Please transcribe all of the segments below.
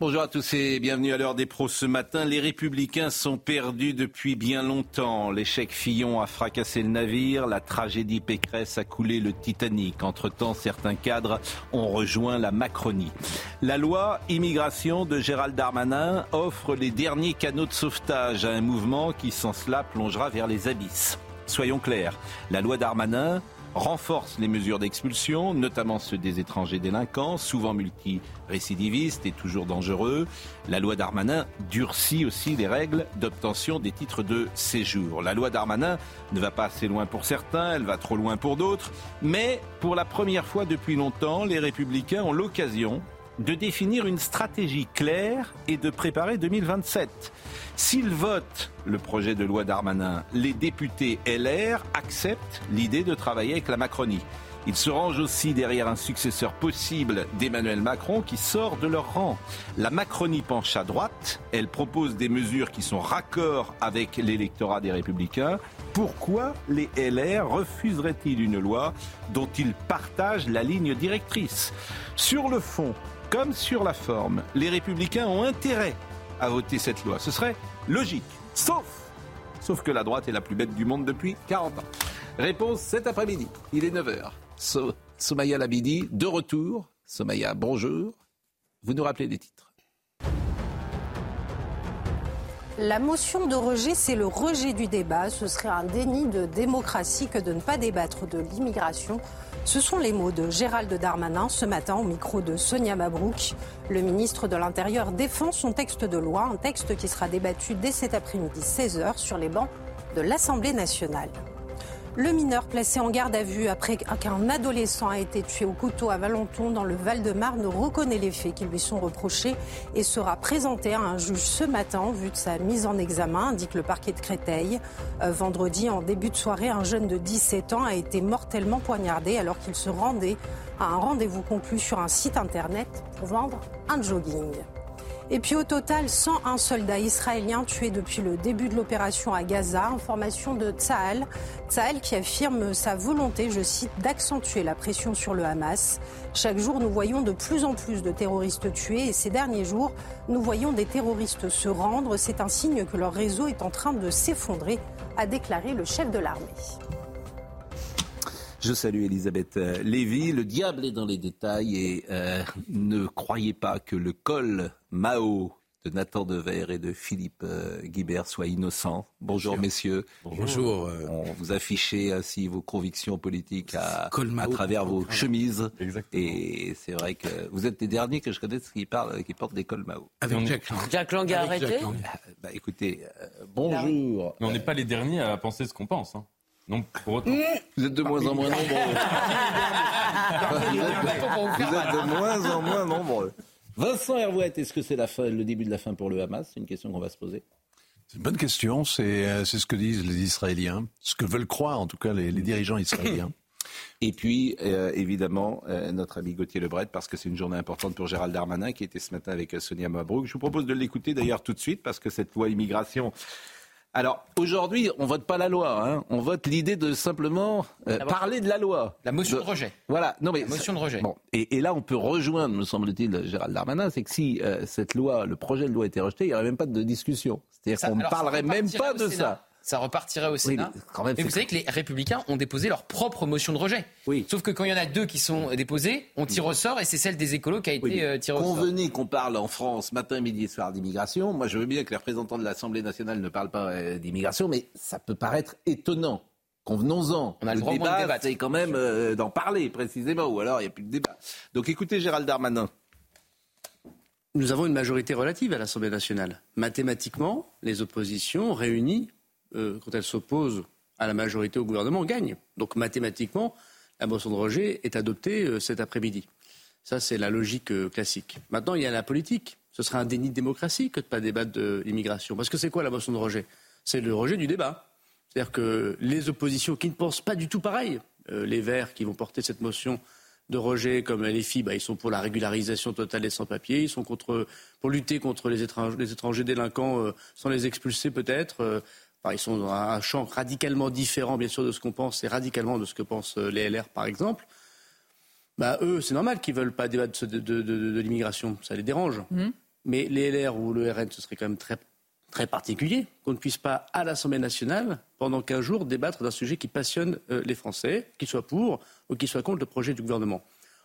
Bonjour à tous et bienvenue à l'heure des pros ce matin. Les républicains sont perdus depuis bien longtemps. L'échec Fillon a fracassé le navire, la tragédie Pécresse a coulé le Titanic. Entre-temps, certains cadres ont rejoint la Macronie. La loi immigration de Gérald Darmanin offre les derniers canaux de sauvetage à un mouvement qui sans cela plongera vers les abysses. Soyons clairs, la loi Darmanin renforce les mesures d'expulsion, notamment ceux des étrangers délinquants, souvent multirécidivistes et toujours dangereux. La loi Darmanin durcit aussi les règles d'obtention des titres de séjour. La loi Darmanin ne va pas assez loin pour certains, elle va trop loin pour d'autres, mais pour la première fois depuis longtemps, les républicains ont l'occasion de définir une stratégie claire et de préparer 2027. S'ils votent le projet de loi Darmanin, les députés LR acceptent l'idée de travailler avec la Macronie. Ils se rangent aussi derrière un successeur possible d'Emmanuel Macron qui sort de leur rang. La Macronie penche à droite, elle propose des mesures qui sont raccord avec l'électorat des républicains. Pourquoi les LR refuseraient-ils une loi dont ils partagent la ligne directrice? Sur le fond, comme sur la forme, les républicains ont intérêt à voter cette loi. Ce serait logique, sauf, sauf que la droite est la plus bête du monde depuis 40 ans. Réponse cet après-midi, il est 9h. So, Somaya Labidi, de retour. Somaya, bonjour. Vous nous rappelez des titres. La motion de rejet, c'est le rejet du débat. Ce serait un déni de démocratie que de ne pas débattre de l'immigration. Ce sont les mots de Gérald Darmanin ce matin au micro de Sonia Mabrouk. Le ministre de l'Intérieur défend son texte de loi, un texte qui sera débattu dès cet après-midi 16h sur les bancs de l'Assemblée nationale. Le mineur placé en garde à vue après qu'un adolescent a été tué au couteau à Valenton dans le Val-de-Marne reconnaît les faits qui lui sont reprochés et sera présenté à un juge ce matin en vue de sa mise en examen, indique le parquet de Créteil. Euh, vendredi, en début de soirée, un jeune de 17 ans a été mortellement poignardé alors qu'il se rendait à un rendez-vous conclu sur un site internet pour vendre un jogging. Et puis au total, 101 soldats israéliens tués depuis le début de l'opération à Gaza. Information de Tsahal. Tsahal qui affirme sa volonté, je cite, d'accentuer la pression sur le Hamas. Chaque jour, nous voyons de plus en plus de terroristes tués et ces derniers jours, nous voyons des terroristes se rendre. C'est un signe que leur réseau est en train de s'effondrer, a déclaré le chef de l'armée. Je salue Elisabeth euh, Lévy. Le diable est dans les détails et euh, ne croyez pas que le col Mao de Nathan Dever et de Philippe euh, Guibert soit innocent. Bonjour messieurs. Bonjour. On vous affichez ainsi vos convictions politiques à, travers vos chemises. Exactement. Et c'est vrai que vous êtes les derniers que je connaisse qui, parlent, qui portent des cols Mao. Avec Jack Lang. Jack Lang a arrêté Jack Lang. Bah, écoutez, euh, bonjour. Mais on n'est pas les derniers à penser ce qu'on pense. hein. Non, pour autant. Vous êtes de moins en moins nombreux. vous, êtes de, êtes de moins en moins nombreux. Vincent Hervouette, est-ce que c'est la fin, le début de la fin pour le Hamas? C'est une question qu'on va se poser. C'est une bonne question. C'est euh, c'est ce que disent les Israéliens, ce que veulent croire en tout cas les, les dirigeants israéliens. Et puis, euh, évidemment, euh, notre ami Gauthier Lebret, parce que c'est une journée importante pour Gérald Darmanin, qui était ce matin avec Sonia Mabrouk. Je vous propose de l'écouter d'ailleurs tout de suite, parce que cette loi immigration. Alors, aujourd'hui, on vote pas la loi, hein. on vote l'idée de simplement euh, parler de la loi. La motion De- de rejet. Voilà, non mais La motion de rejet. Bon, et, et là, on peut rejoindre, me semble-t-il, Gérald Darmanin, c'est que si euh, cette loi, le projet de loi était rejeté, il n'y aurait même pas de discussion. C'est-à-dire qu'on ne parlerait même pas de Sénat. ça. Ça repartirait au Oui, Sénat. mais quand même, Mais vous savez que les Républicains ont déposé leur propre motion de rejet. Oui. Sauf que quand il y en a deux qui sont déposées, on tire au sort et c'est celle des écolos qui a été Oui, euh, tirée au sort. Convenez qu'on parle en France matin, midi et soir d'immigration. Moi, je veux bien que les représentants de l'Assemblée nationale ne parlent pas euh, d'immigration, mais ça peut paraître étonnant. Convenons-en. On a le droit moins de débat, débattre. c'est quand même euh, d'en parler précisément, ou alors il n'y a plus de débat. Donc écoutez Gérald Darmanin. Nous avons une majorité relative à l'Assemblée nationale. Mathématiquement, les oppositions réunies, euh, quand elles s'opposent à la majorité au gouvernement, gagnent. Donc mathématiquement, la motion de rejet est adoptée euh, cet après-midi. Ça, c'est la logique euh, classique. Maintenant, il y a la politique. Ce serait un déni de démocratie que de ne pas débattre de l'immigration. Parce que c'est quoi la motion de rejet? C'est le rejet du débat. C'est-à-dire que les oppositions qui ne pensent pas du tout pareil, les Verts qui vont porter cette motion de rejet, comme les filles, bah, ils sont pour la régularisation totale des sans-papiers, ils sont contre, pour lutter contre les étrangers, délinquants sans les expulser peut-être. Enfin, ils sont dans un champ radicalement différent, bien sûr, de ce qu'on pense et radicalement de ce que pensent euh, les LR, par exemple. Bah, eux, c'est normal qu'ils veulent pas débattre de, de, de, de l'immigration, ça les dérange. Mais les LR ou le RN, ce serait quand même très, très particulier qu'on ne puisse pas, à l'Assemblée nationale, pendant 15 jours, débattre d'un sujet qui passionne euh, les Français, qu'ils soient pour ou qu'ils soient contre le projet du gouvernement.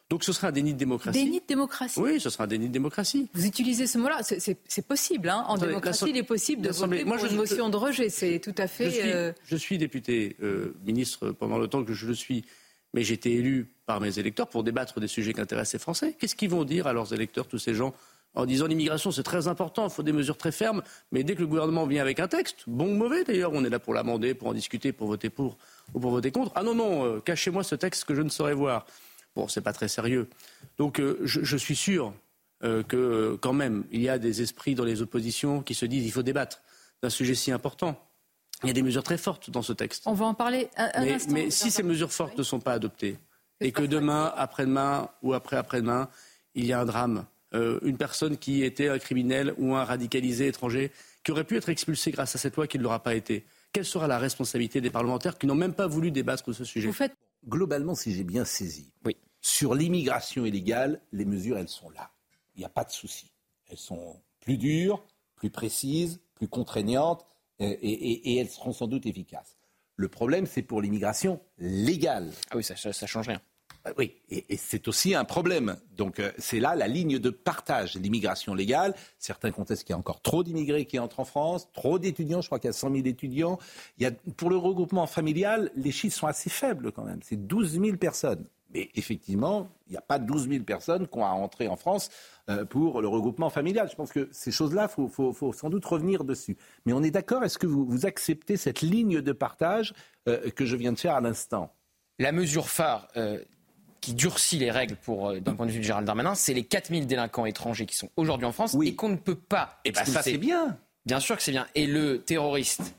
Donc ce serait un déni de démocratie. Déni de démocratie. Oui, ce sera un déni de démocratie. Vous utilisez ce mot-là, c'est- possible. Hein. En Attendez, démocratie, il est possible de voter moi, pour je- une motion de rejet. C'est tout à Je fait. suis, euh, je suis député euh, ministre pendant le temps que je le suis, mais j'ai été élu par mes électeurs pour débattre des sujets qui intéressent les Français. Qu'est-ce qu'ils vont dire à leurs électeurs, tous ces gens, en disant l'immigration c'est très important, il faut des mesures très fermes, mais dès que le gouvernement vient avec un texte, bon ou mauvais d'ailleurs, on est là pour l'amender, pour en discuter, pour voter pour ou pour voter contre. Ah non, non, euh, cachez-moi ce texte que je ne saurais voir. Bon, c'est pas très sérieux. Donc euh, je, je suis sûr euh, que euh, quand même, il y a des esprits dans les oppositions qui se disent il faut débattre d'un sujet si important. Il y a des mesures très fortes dans ce texte. On va en parler un, un Mais, instant. mais si ces mesures fortes ne sont pas adoptées et que demain, après-demain ou après-après-demain, il y a un drame, euh, une personne qui était un criminel ou un radicalisé étranger qui aurait pu être expulsé grâce à cette loi qui ne l'aura pas été, quelle sera la responsabilité des parlementaires qui n'ont même pas voulu débattre de ce sujet? Vous faites Globalement, si j'ai bien saisi, Oui. sur l'immigration illégale, les mesures, elles sont là. Il n'y a pas de souci. Elles sont plus dures, plus précises, plus contraignantes, euh, et, et- et elles seront sans doute efficaces. Le problème, c'est pour l'immigration légale. Ah oui, ça, ça, ça change rien. Euh, Oui, et, c'est aussi un problème. Donc euh, c'est là la ligne de partage. L'immigration légale, certains contestent qu'il y a encore trop d'immigrés qui entrent en France, trop d'étudiants, je crois qu'il y a 100 000 étudiants. Pour le regroupement familial, les chiffres sont assez faibles quand même. C'est 12 000 personnes. Mais effectivement, il n'y a pas 12 000 personnes qui ont à entrer en France euh, pour le regroupement familial. Je pense que ces choses-là, il faut, sans doute revenir dessus. Mais on est d'accord, est-ce que vous, acceptez cette ligne de partage que je viens de faire à l'instant? La mesure phare qui durcit les règles pour, euh, d'un point de vue de Gérald Darmanin, c'est les 4000 délinquants étrangers qui sont aujourd'hui en France Oui. et qu'on ne peut pas Eh ben ça, c'est bien. Bien sûr que c'est bien. Et le terroriste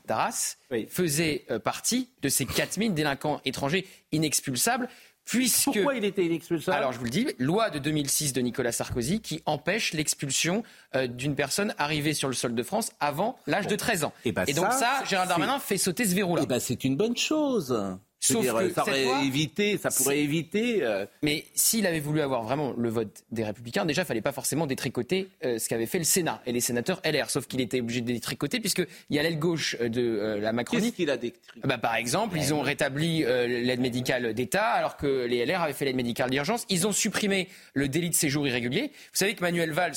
Oui. faisait euh, partie de ces 4000 délinquants étrangers inexpulsables, puisque... Pourquoi il était inexpulsable? Alors je vous le dis, loi de 2006 de Nicolas Sarkozy qui empêche l'expulsion euh, d'une personne arrivée sur le sol de France avant l'âge de 13 ans. Eh ben Et donc ça, ça, Gérald Darmanin fait sauter ce verrou-là. Eh ben, c'est une bonne chose. Sauf dire, que ça cette aurait loi, évité, ça pourrait éviter. euh, Mais s'il avait voulu avoir vraiment le vote des Républicains, déjà, il fallait pas forcément détricoter euh, ce qu'avait fait le Sénat et les sénateurs LR. Sauf qu'il était obligé de détricoter puisqu'il y a l'aile gauche euh, de euh, la Macronie. Qu'est-ce qu'il a décrit Bah, par exemple, ils ont rétabli euh, l'aide médicale d'État alors que les LR avaient fait l'aide médicale d'urgence. Ils ont supprimé le délit de séjour irrégulier. Vous savez que Manuel Valls,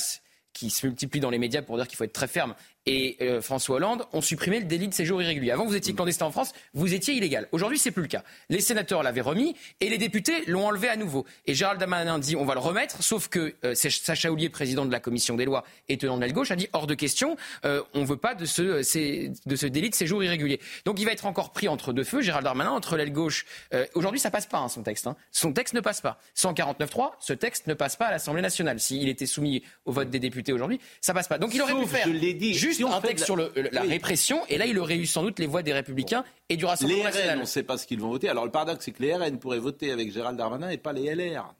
qui se multiplie dans les médias pour dire qu'il faut être très ferme, et euh, François Hollande ont supprimé le délit de séjour irrégulier. Avant, vous étiez clandestin en France, vous étiez illégal. Aujourd'hui, c'est plus le cas. Les sénateurs l'avaient remis et les députés l'ont enlevé à nouveau. Et Gérald Darmanin dit on va le remettre, sauf que euh, Sacha Houlier, président de la commission des lois et tenant de l'aile gauche, a dit hors de question, euh, on veut pas de ce, c'est- de ce délit de séjour irrégulier. Donc il va être encore pris entre deux feux, Gérald Darmanin, entre l'aile gauche. Euh, Aujourd'hui, ça passe pas hein, son texte. hein. Son texte ne passe pas. 149.3, ce texte ne passe pas à l'Assemblée nationale. S'il était soumis au vote des députés aujourd'hui, ça passe pas. Donc il aurait Sauf, pu faire dit, juste si un texte sur le, le- la Oui. répression, et là il aurait eu sans doute les voix des Républicains et du Rassemblement Les national. RN, on ne sait pas ce qu'ils vont voter. Alors le paradoxe, c'est que les RN pourraient voter avec Gérald Darmanin et pas les LR.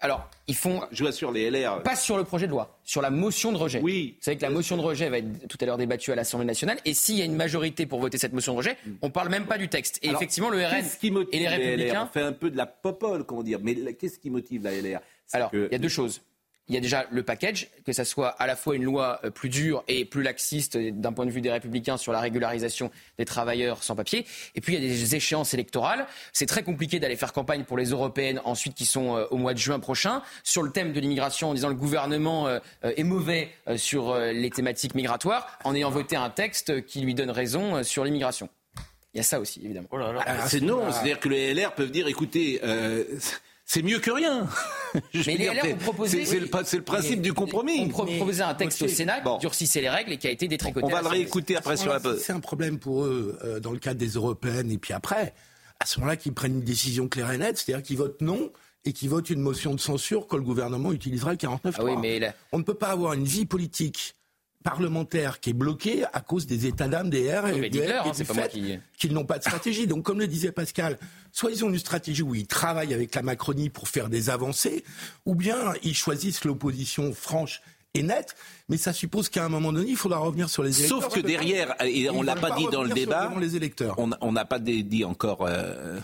Alors, ils font Je vous assure, les LR. pas sur le projet de loi, sur la motion de rejet. Oui. Vous savez que la motion de rejet va être tout à l'heure débattue à l'Assemblée nationale. Et s'il y a une majorité pour voter cette motion de rejet, on parle même pas du texte. Et Mm. Alors, effectivement, le RN qui motive et les Républicains. LR On fait un peu de la popole, comment dire. Mais qu'est-ce qui motive la LR Alors, que- il y a deux choses. Il y a déjà le package, que ça soit à la fois une loi euh, plus dure et plus laxiste euh, d'un point de vue des républicains sur la régularisation des travailleurs sans papier. Et puis il y a des échéances électorales. C'est très compliqué d'aller faire campagne pour les européennes ensuite qui sont euh, au mois de juin prochain sur le thème de l'immigration en disant le gouvernement est mauvais sur les thématiques migratoires en ayant voté un texte qui lui donne raison sur l'immigration. Il y a ça aussi, évidemment. Ah, c'est non, c'est-à-dire que les LR peuvent dire, écoutez, euh, c'est mieux que rien. Je Mais les LR c'est- ont proposé. C'est c'est le, le principe Mais- du compromis. On pro- proposait un texte au Sénat Bon. qui durcissait les règles et qui a été détricoté. On va le réécouter après sur la C'est un problème pour eux euh, dans le cadre des européennes et puis après. à ce moment-là qu'ils prennent une décision claire et nette, c'est-à-dire qu'ils votent non et qu'ils votent une motion de censure quand le gouvernement utilisera le 49 Ah oui, mais là- On ne peut pas avoir une vie politique parlementaire qui est bloquée à cause des états d'âme des R et qui hein, c'est du pas moi fait qui- qu'ils n'ont pas de stratégie. Donc, comme le disait Pascal, soit ils ont une stratégie où ils travaillent avec la Macronie pour faire des avancées, ou bien ils choisissent l'opposition franche et nette, mais ça suppose qu'à un moment donné, il faudra revenir sur les électeurs. Sauf que derrière, et on l'a pas pas dit dans le débat, devant les électeurs. on n'a pas dit encore euh,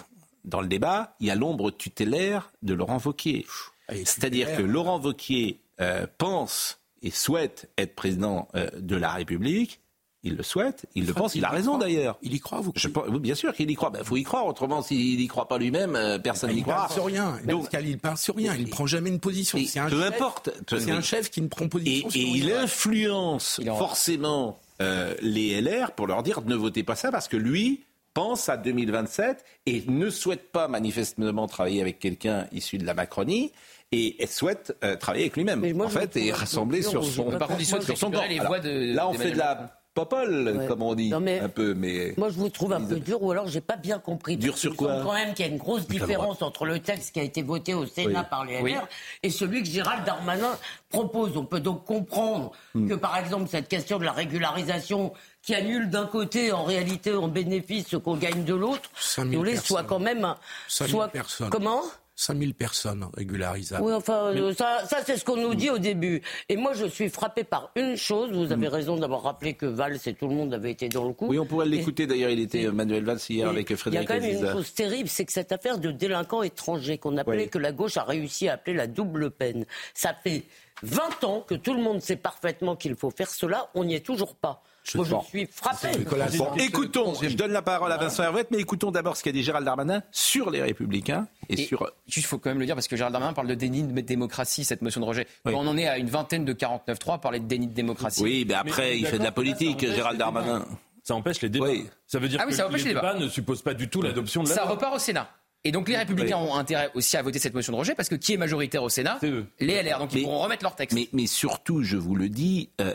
dans le débat, il y a l'ombre tutélaire de Laurent Vauquier. C'est-à-dire que. Laurent Vauquier euh, pense et souhaite être président euh, de la République. Il le souhaite, il le pense, il a raison croit. d'ailleurs. Il y croit, vous Je pense- oui, bien sûr qu'il y croit. Il faut y croire. Autrement, s'il n'y croit pas lui-même, euh, personne n'y Il croira. parle sur rien. Donc, Pascal, il parle sur rien. Il ne prend jamais une position. et C'est un peu chef- importe. C'est un chef qui ne prend Et, position et sur il influence Il en- forcément euh, les LR pour leur dire ne votez pas ça parce que lui pense à 2027 et ne souhaite pas manifestement travailler avec quelqu'un issu de la Macronie et elle souhaite euh, travailler avec lui-même en fait et rassembler sur son Par contre, il souhaite sur son camp. Alors, là on fait de la popole Ouais. comme on dit Non, mais- un peu mais Moi, je vous trouve un peu dur, ou alors j'ai pas bien compris. Dur sur quoi quand même qu'il y a une grosse différence entre le texte qui a été voté au Sénat Oui. par les LR Oui. et celui que Gérald Darmanin propose. On peut donc comprendre Hmm. que, par exemple, cette question de la régularisation qui annule d'un côté, en réalité, en bénéfice ce qu'on gagne de l'autre, 5 000 si vous voulez, personnes. soit quand même... un- 5 000 soit... personnes. Comment? 5000 personnes régularisables. oui, enfin, euh, ça, ça c'est ce qu'on nous dit au début. Et moi, je suis frappé par une chose. Vous avez raison d'avoir rappelé que Valls et tout le monde avaient été dans le coup. oui on pourrait Et- l'écouter d'ailleurs il était euh, Manuel Valls hier et avec Il y a Frédéric quand même une chose terrible, c'est que cette affaire de délinquants étrangers qu'on appelait, Oui. que la gauche a réussi à appeler la double peine, ça fait 20 ans que tout le monde sait parfaitement qu'il faut faire cela, on n'y est toujours pas. Moi, je suis frappé. Nicolas, Bon, écoutons, je donne la parole à Vincent Hervouette, mais écoutons d'abord ce qu'a dit Gérald Darmanin sur les Républicains et, Et sur Juste, faut quand même le dire, parce que Gérald Darmanin parle de déni de démocratie, cette motion de rejet. Oui. Quand on en est à une vingtaine de 49-3, parler de déni de démocratie. Oui, mais après, Mais il fait de la politique, Gérald. Darmanin. Ça empêche les débats. Oui. Ça veut dire Ah oui, que ça les les débats. débats ne supposent pas du tout l'adoption de la Ça loi. repart au Sénat. Et donc les Républicains ont intérêt aussi à voter cette motion de rejet, parce que qui est majoritaire au Sénat C'est eux. Les LR. Donc ils pourront remettre leur texte. Mais, mais surtout, je vous le dis, euh,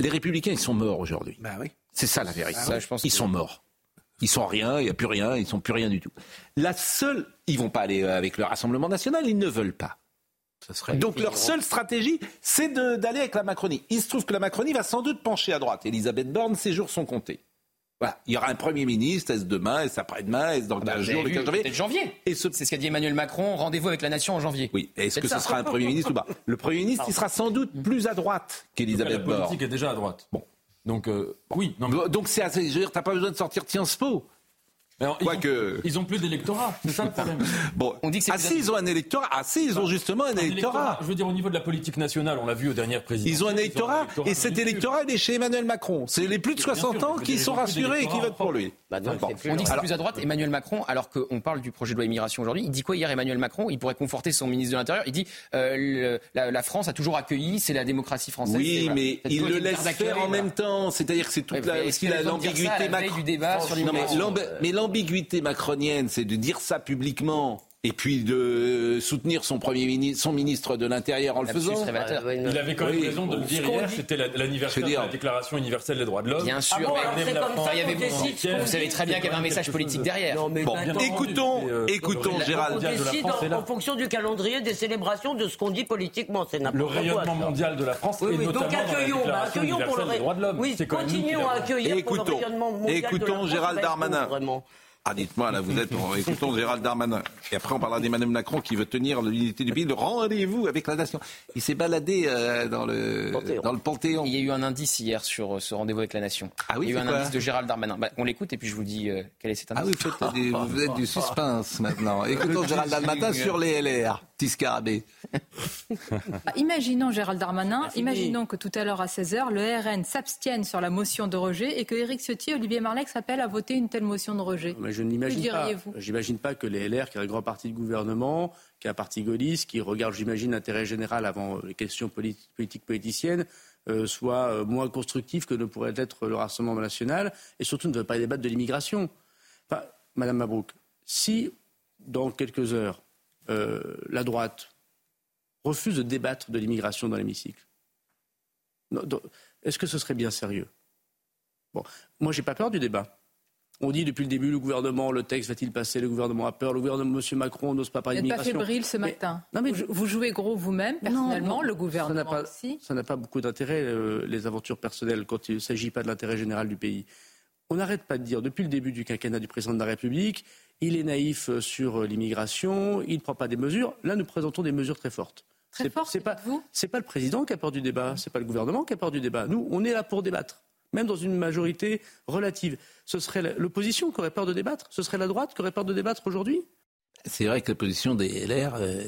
les Républicains, ils sont morts aujourd'hui. Bah oui. C'est ça la vérité. Je pense ils que- sont morts. Ils sont rien, il n'y a plus rien, ils sont plus rien du tout. La seule, ils vont pas aller euh, avec le Rassemblement national, ils ne veulent pas. Ça serait Donc leur seule stratégie, c'est de- d'aller avec la Macronie. Il se trouve que la Macronie va sans doute pencher à droite. Elisabeth Borne, ses jours sont comptés. Voilà. Il y aura un Premier ministre, est-ce demain, est-ce après-demain, est-ce dans Bah, 15 vous jours, avez le vu, 15 janvier janvier. Et ce- C'est ce qu'a dit Emmanuel Macron. Rendez-vous avec la nation en janvier. Oui, est-ce que ce sera un Premier ministre ou pas? Le Premier ministre, il sera sans doute plus à droite La qu'Elisabeth Borne. politique est déjà à droite. Bon. Donc, euh, oui. Non, mais- Donc c'est assez, je veux dire, t'as pas besoin de sortir Sciences Po. Alors, ils, ont, ils ont plus d'électorat. C'est ça le problème. Bon, On dit que c'est ah si, ils ont un électorat. Ah si, ils ont justement un Un électorat. Je veux dire, au niveau de la politique nationale, on l'a vu aux dernières présidentielles. Ils ont un électorat, et cet électorat, il est chez Emmanuel Macron. C'est les plus de Bien 60 sûr, ans qui sont rassurés et qui votent pour lui. Bah non, Bon. c'est plus On dit que c'est plus à droite Emmanuel Macron, alors qu'on parle du projet de loi immigration aujourd'hui. Il dit quoi hier Emmanuel Macron? Il pourrait conforter son ministre de l'Intérieur. Il dit euh, le- la, la France a toujours accueilli, c'est la démocratie française. Oui, voilà. mais il le laisse faire en même temps. C'est-à-dire que c'est toute la, est-ce qu'il a raison de dire ça à l'ambiguïté la veille macro- du débat sur Non, mais l'immigration l'ambiguïté macronienne, c'est de dire ça publiquement et puis de soutenir son premier ministre, son ministre de l'Intérieur en le faisant. Il avait quand même Oui. raison de le dire hier. C'était la- l'anniversaire de la Déclaration universelle des droits de l'homme. Bien sûr, Ah bon, mais comme ça il y avait vous savez très bien qu'il y avait un message politique derrière. Non, mais Bon, écoutons, euh, écoutons Gérald. on mondial de la décide France est en, en fonction du calendrier des célébrations de ce qu'on dit politiquement. C'est n'importe Le quoi. rayonnement ça. mondial de la France Oui, et oui, notamment donc dans la accueillons, Déclaration accueillons pour le universelle des droits de l'homme. Oui, continuons à accueillir pour le Écoutons. rayonnement mondial de la Écoutons France, Gérald va être Darmanin. Ah, dites-moi, là, vous êtes. Écoutons Gérald Darmanin. Et après, on parlera d'Emmanuel Macron qui veut tenir l'unité du pays. Le rendez-vous avec la nation. Il s'est baladé euh, dans, le, Panthéon. dans le Panthéon. Il y a eu un indice hier sur euh, ce rendez-vous avec la nation. Ah oui, Il y a eu un indice de Gérald Darmanin. Bah, on l'écoute et puis je vous dis euh, quel est cet indice. Ah oui, vous, faites vous êtes du suspense maintenant. Écoutons Gérald Darmanin sur les LR. Petit scarabée. Ah, Imaginons Gérald Darmanin, imaginons que tout à l'heure à 16h, le RN s'abstienne sur la motion de rejet et que Éric Ciotti et Olivier Marleix s'appellent à voter une telle motion de rejet. Mais je n'imagine pas. J'imagine pas que les LR, qui est un grand parti de gouvernement, qui est un parti gaulliste, qui regarde, j'imagine, l'intérêt général avant les questions politi- politiques politiciennes, euh, soit euh, moins constructif que ne pourrait être le Rassemblement national, et surtout ne veut pas débattre de l'immigration. Enfin, Madame Mabrouk, si dans quelques heures euh, la droite refuse de débattre de l'immigration dans l'hémicycle, est-ce que ce serait bien sérieux? Bon, moi, j'ai pas peur du débat. On dit depuis le début, le gouvernement, le texte va-t-il passer? Le gouvernement a peur. Le gouvernement, M. Macron n'ose pas parler Vous n'êtes pas d'immigration. fébrile ce Mais- matin. non, mais- vous, vous jouez gros vous-même, personnellement, non, le gouvernement pas, aussi. ça n'a pas beaucoup d'intérêt, euh, les aventures personnelles, quand il ne s'agit pas de l'intérêt général du pays. On n'arrête pas de dire, depuis le début du quinquennat du président de la République, il est naïf euh, sur euh, l'immigration, il ne prend pas des mesures. Là, nous présentons des mesures très fortes. Très C'est- fortes, C'est pas, vous c'est pas le président qui apporte du débat, c'est pas le gouvernement qui apporte du débat. Nous, on est là pour débattre, même dans une majorité relative. Ce serait l'opposition qui aurait peur de débattre Ce serait la droite qui aurait peur de débattre aujourd'hui C'est vrai que la position des LR. euh,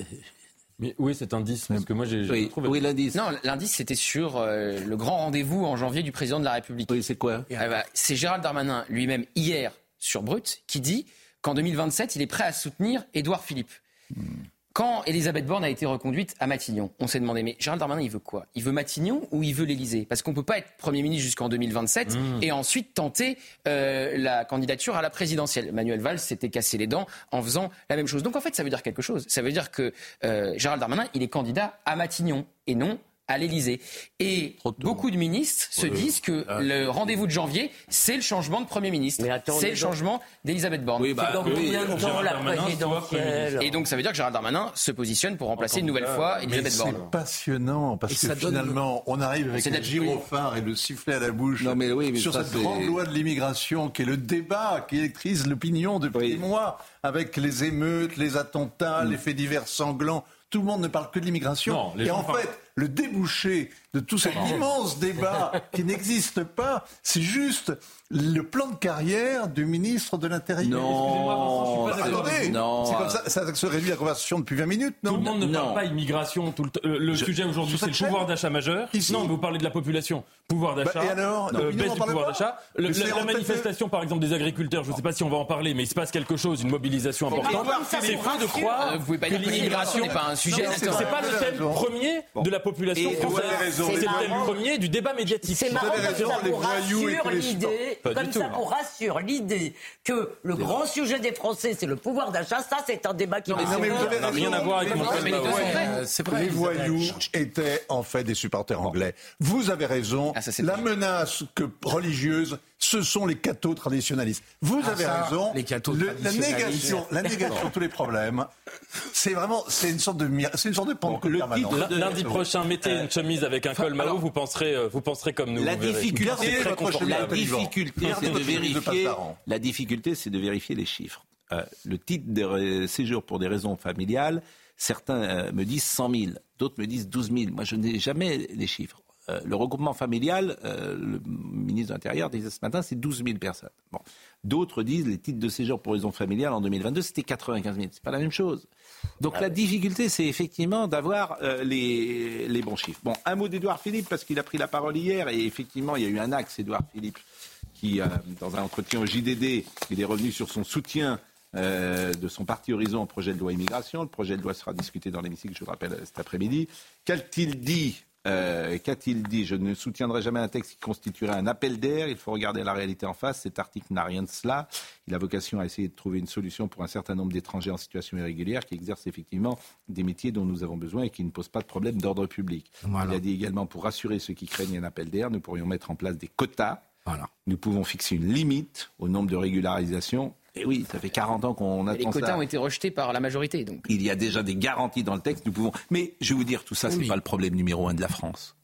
Mais oui, cet indice, parce que moi j'ai j'ai oui, trouvé. oui, l'indice. Non, l'indice, c'était sur euh, le grand rendez-vous en janvier du président de la République. Oui, c'est quoi? Ah bah, C'est Gérald Darmanin lui-même, hier, sur Brut, qui dit qu'en 2027, il est prêt à soutenir Édouard Philippe. Quand Elisabeth Borne a été reconduite à Matignon, on s'est demandé, mais Gérald Darmanin, il veut quoi? Il veut Matignon ou il veut l'Élysée? Parce qu'on ne peut pas être Premier ministre jusqu'en 2027 et ensuite tenter euh, la candidature à la présidentielle. Manuel Valls s'était cassé les dents en faisant la même chose. Donc en fait, ça veut dire quelque chose. Ça veut dire que euh, Gérald Darmanin, il est candidat à Matignon et non à l'Élysée. Et beaucoup de ministres se disent que le rendez-vous de janvier, c'est le changement de Premier ministre. C'est le changement d'Elisabeth Borne. Oui, bah, Dans oui, combien de temps Gérald la présidentielle Et donc ça veut dire que Gérald Darmanin se positionne pour remplacer une nouvelle fois Elisabeth c'est Borne. passionnant parce que donne- finalement, on arrive avec C'est le gyrophare et le sifflet à la bouche Non, mais oui, mais sur ça, cette c'est- grande loi de l'immigration qui est le débat qui électrise l'opinion depuis Oui. des mois avec les émeutes, les attentats, les faits divers sanglants. Tout le monde ne parle que de l'immigration. Et en parlent- fait, le débouché de tout cet immense débat qui n'existe pas, c'est juste le plan de carrière du ministre de l'Intérieur. Non, Excusez-moi, Vincent, je suis pas d'accord avec Attendez, vous. Non. c'est comme ça, ça se réduit la conversation depuis 20 minutes, non Tout le monde ne Non. parle pas immigration. Tout le, t- euh, le Je- sujet aujourd'hui, c'est le pouvoir d'achat majeur. Ici. Non, mais vous parlez de la population. Pouvoir d'achat. Bah, et alors euh, baisse du pouvoir d'achat. Le- la, manifestation, par exemple, des agriculteurs, je ne sais pas si on va en parler, mais il se passe quelque chose, une mobilisation importante. C'est faux de croire Euh, vous pouvez pas que dire que l'immigration n'est pas un sujet. C'est pas le thème premier de la population Et vous française. C'est le premier du débat médiatique. C'est marrant comme ça les vous voyous et rassure l'idée, Pas du comme tout, ça non. vous rassure l'idée que le grand sujet des Français c'est le pouvoir d'achat. Ça c'est un débat qui Non, mais vous avez Ça n'a rien à voir avec mon les. Euh. Les voyous étaient en fait des supporters anglais. Vous avez raison. Ah, la menace que religieuse, ce sont les cathos traditionnalistes. Vous Ah, avez ça, raison. les cathos Le- la négation, la négation de tous les problèmes, c'est vraiment, c'est une sorte de, c'est une sorte de le titre Lundi prochain, mettez une chemise avec un col Mao, vous penserez, euh, vous penserez comme nous. La difficulté, la difficulté, c'est de vérifier. La difficulté, c'est de vérifier les chiffres. Euh, le titre de séjour pour des raisons familiales, certains euh, me disent 100 000, d'autres me disent 12 000. Moi, je n'ai jamais les chiffres. Euh, le regroupement familial, euh, le ministre de l'Intérieur disait ce matin, c'est 12 000 personnes. Bon. D'autres disent les titres de séjour pour raisons familiales en 2022, c'était 95 000. C'est pas la même chose. Donc la difficulté, c'est effectivement d'avoir euh, les, les bons chiffres. Bon, un mot d'Édouard Philippe, parce qu'il a pris la parole hier, et effectivement, il y a eu un axe, Édouard Philippe, qui, dans un entretien au JDD, il est revenu sur son soutien euh, de son parti Horizon au projet de loi immigration. Le projet de loi sera discuté dans l'hémicycle, je vous le rappelle, cet après-midi. Qu'a-t-il dit euh, Qu'a-t-il dit Je ne soutiendrai jamais un texte qui constituerait un appel d'air. Il faut regarder la réalité en face. Cet article n'a rien de cela. Il a vocation à essayer de trouver une solution pour un certain nombre d'étrangers en situation irrégulière qui exercent effectivement des métiers dont nous avons besoin et qui ne posent pas de problème d'ordre public. Voilà. Il a dit également pour rassurer ceux qui craignent un appel d'air, nous pourrions mettre en place des quotas. Voilà. Nous pouvons fixer une limite au nombre de régularisations. Et oui, ça fait 40 ans qu'on Les attend quotas ça. ont été rejetés par la majorité. Donc. Il y a déjà des garanties dans le texte. Nous pouvons. Mais je vais vous dire, tout ça, c'est Oui. pas le problème numéro un de la France.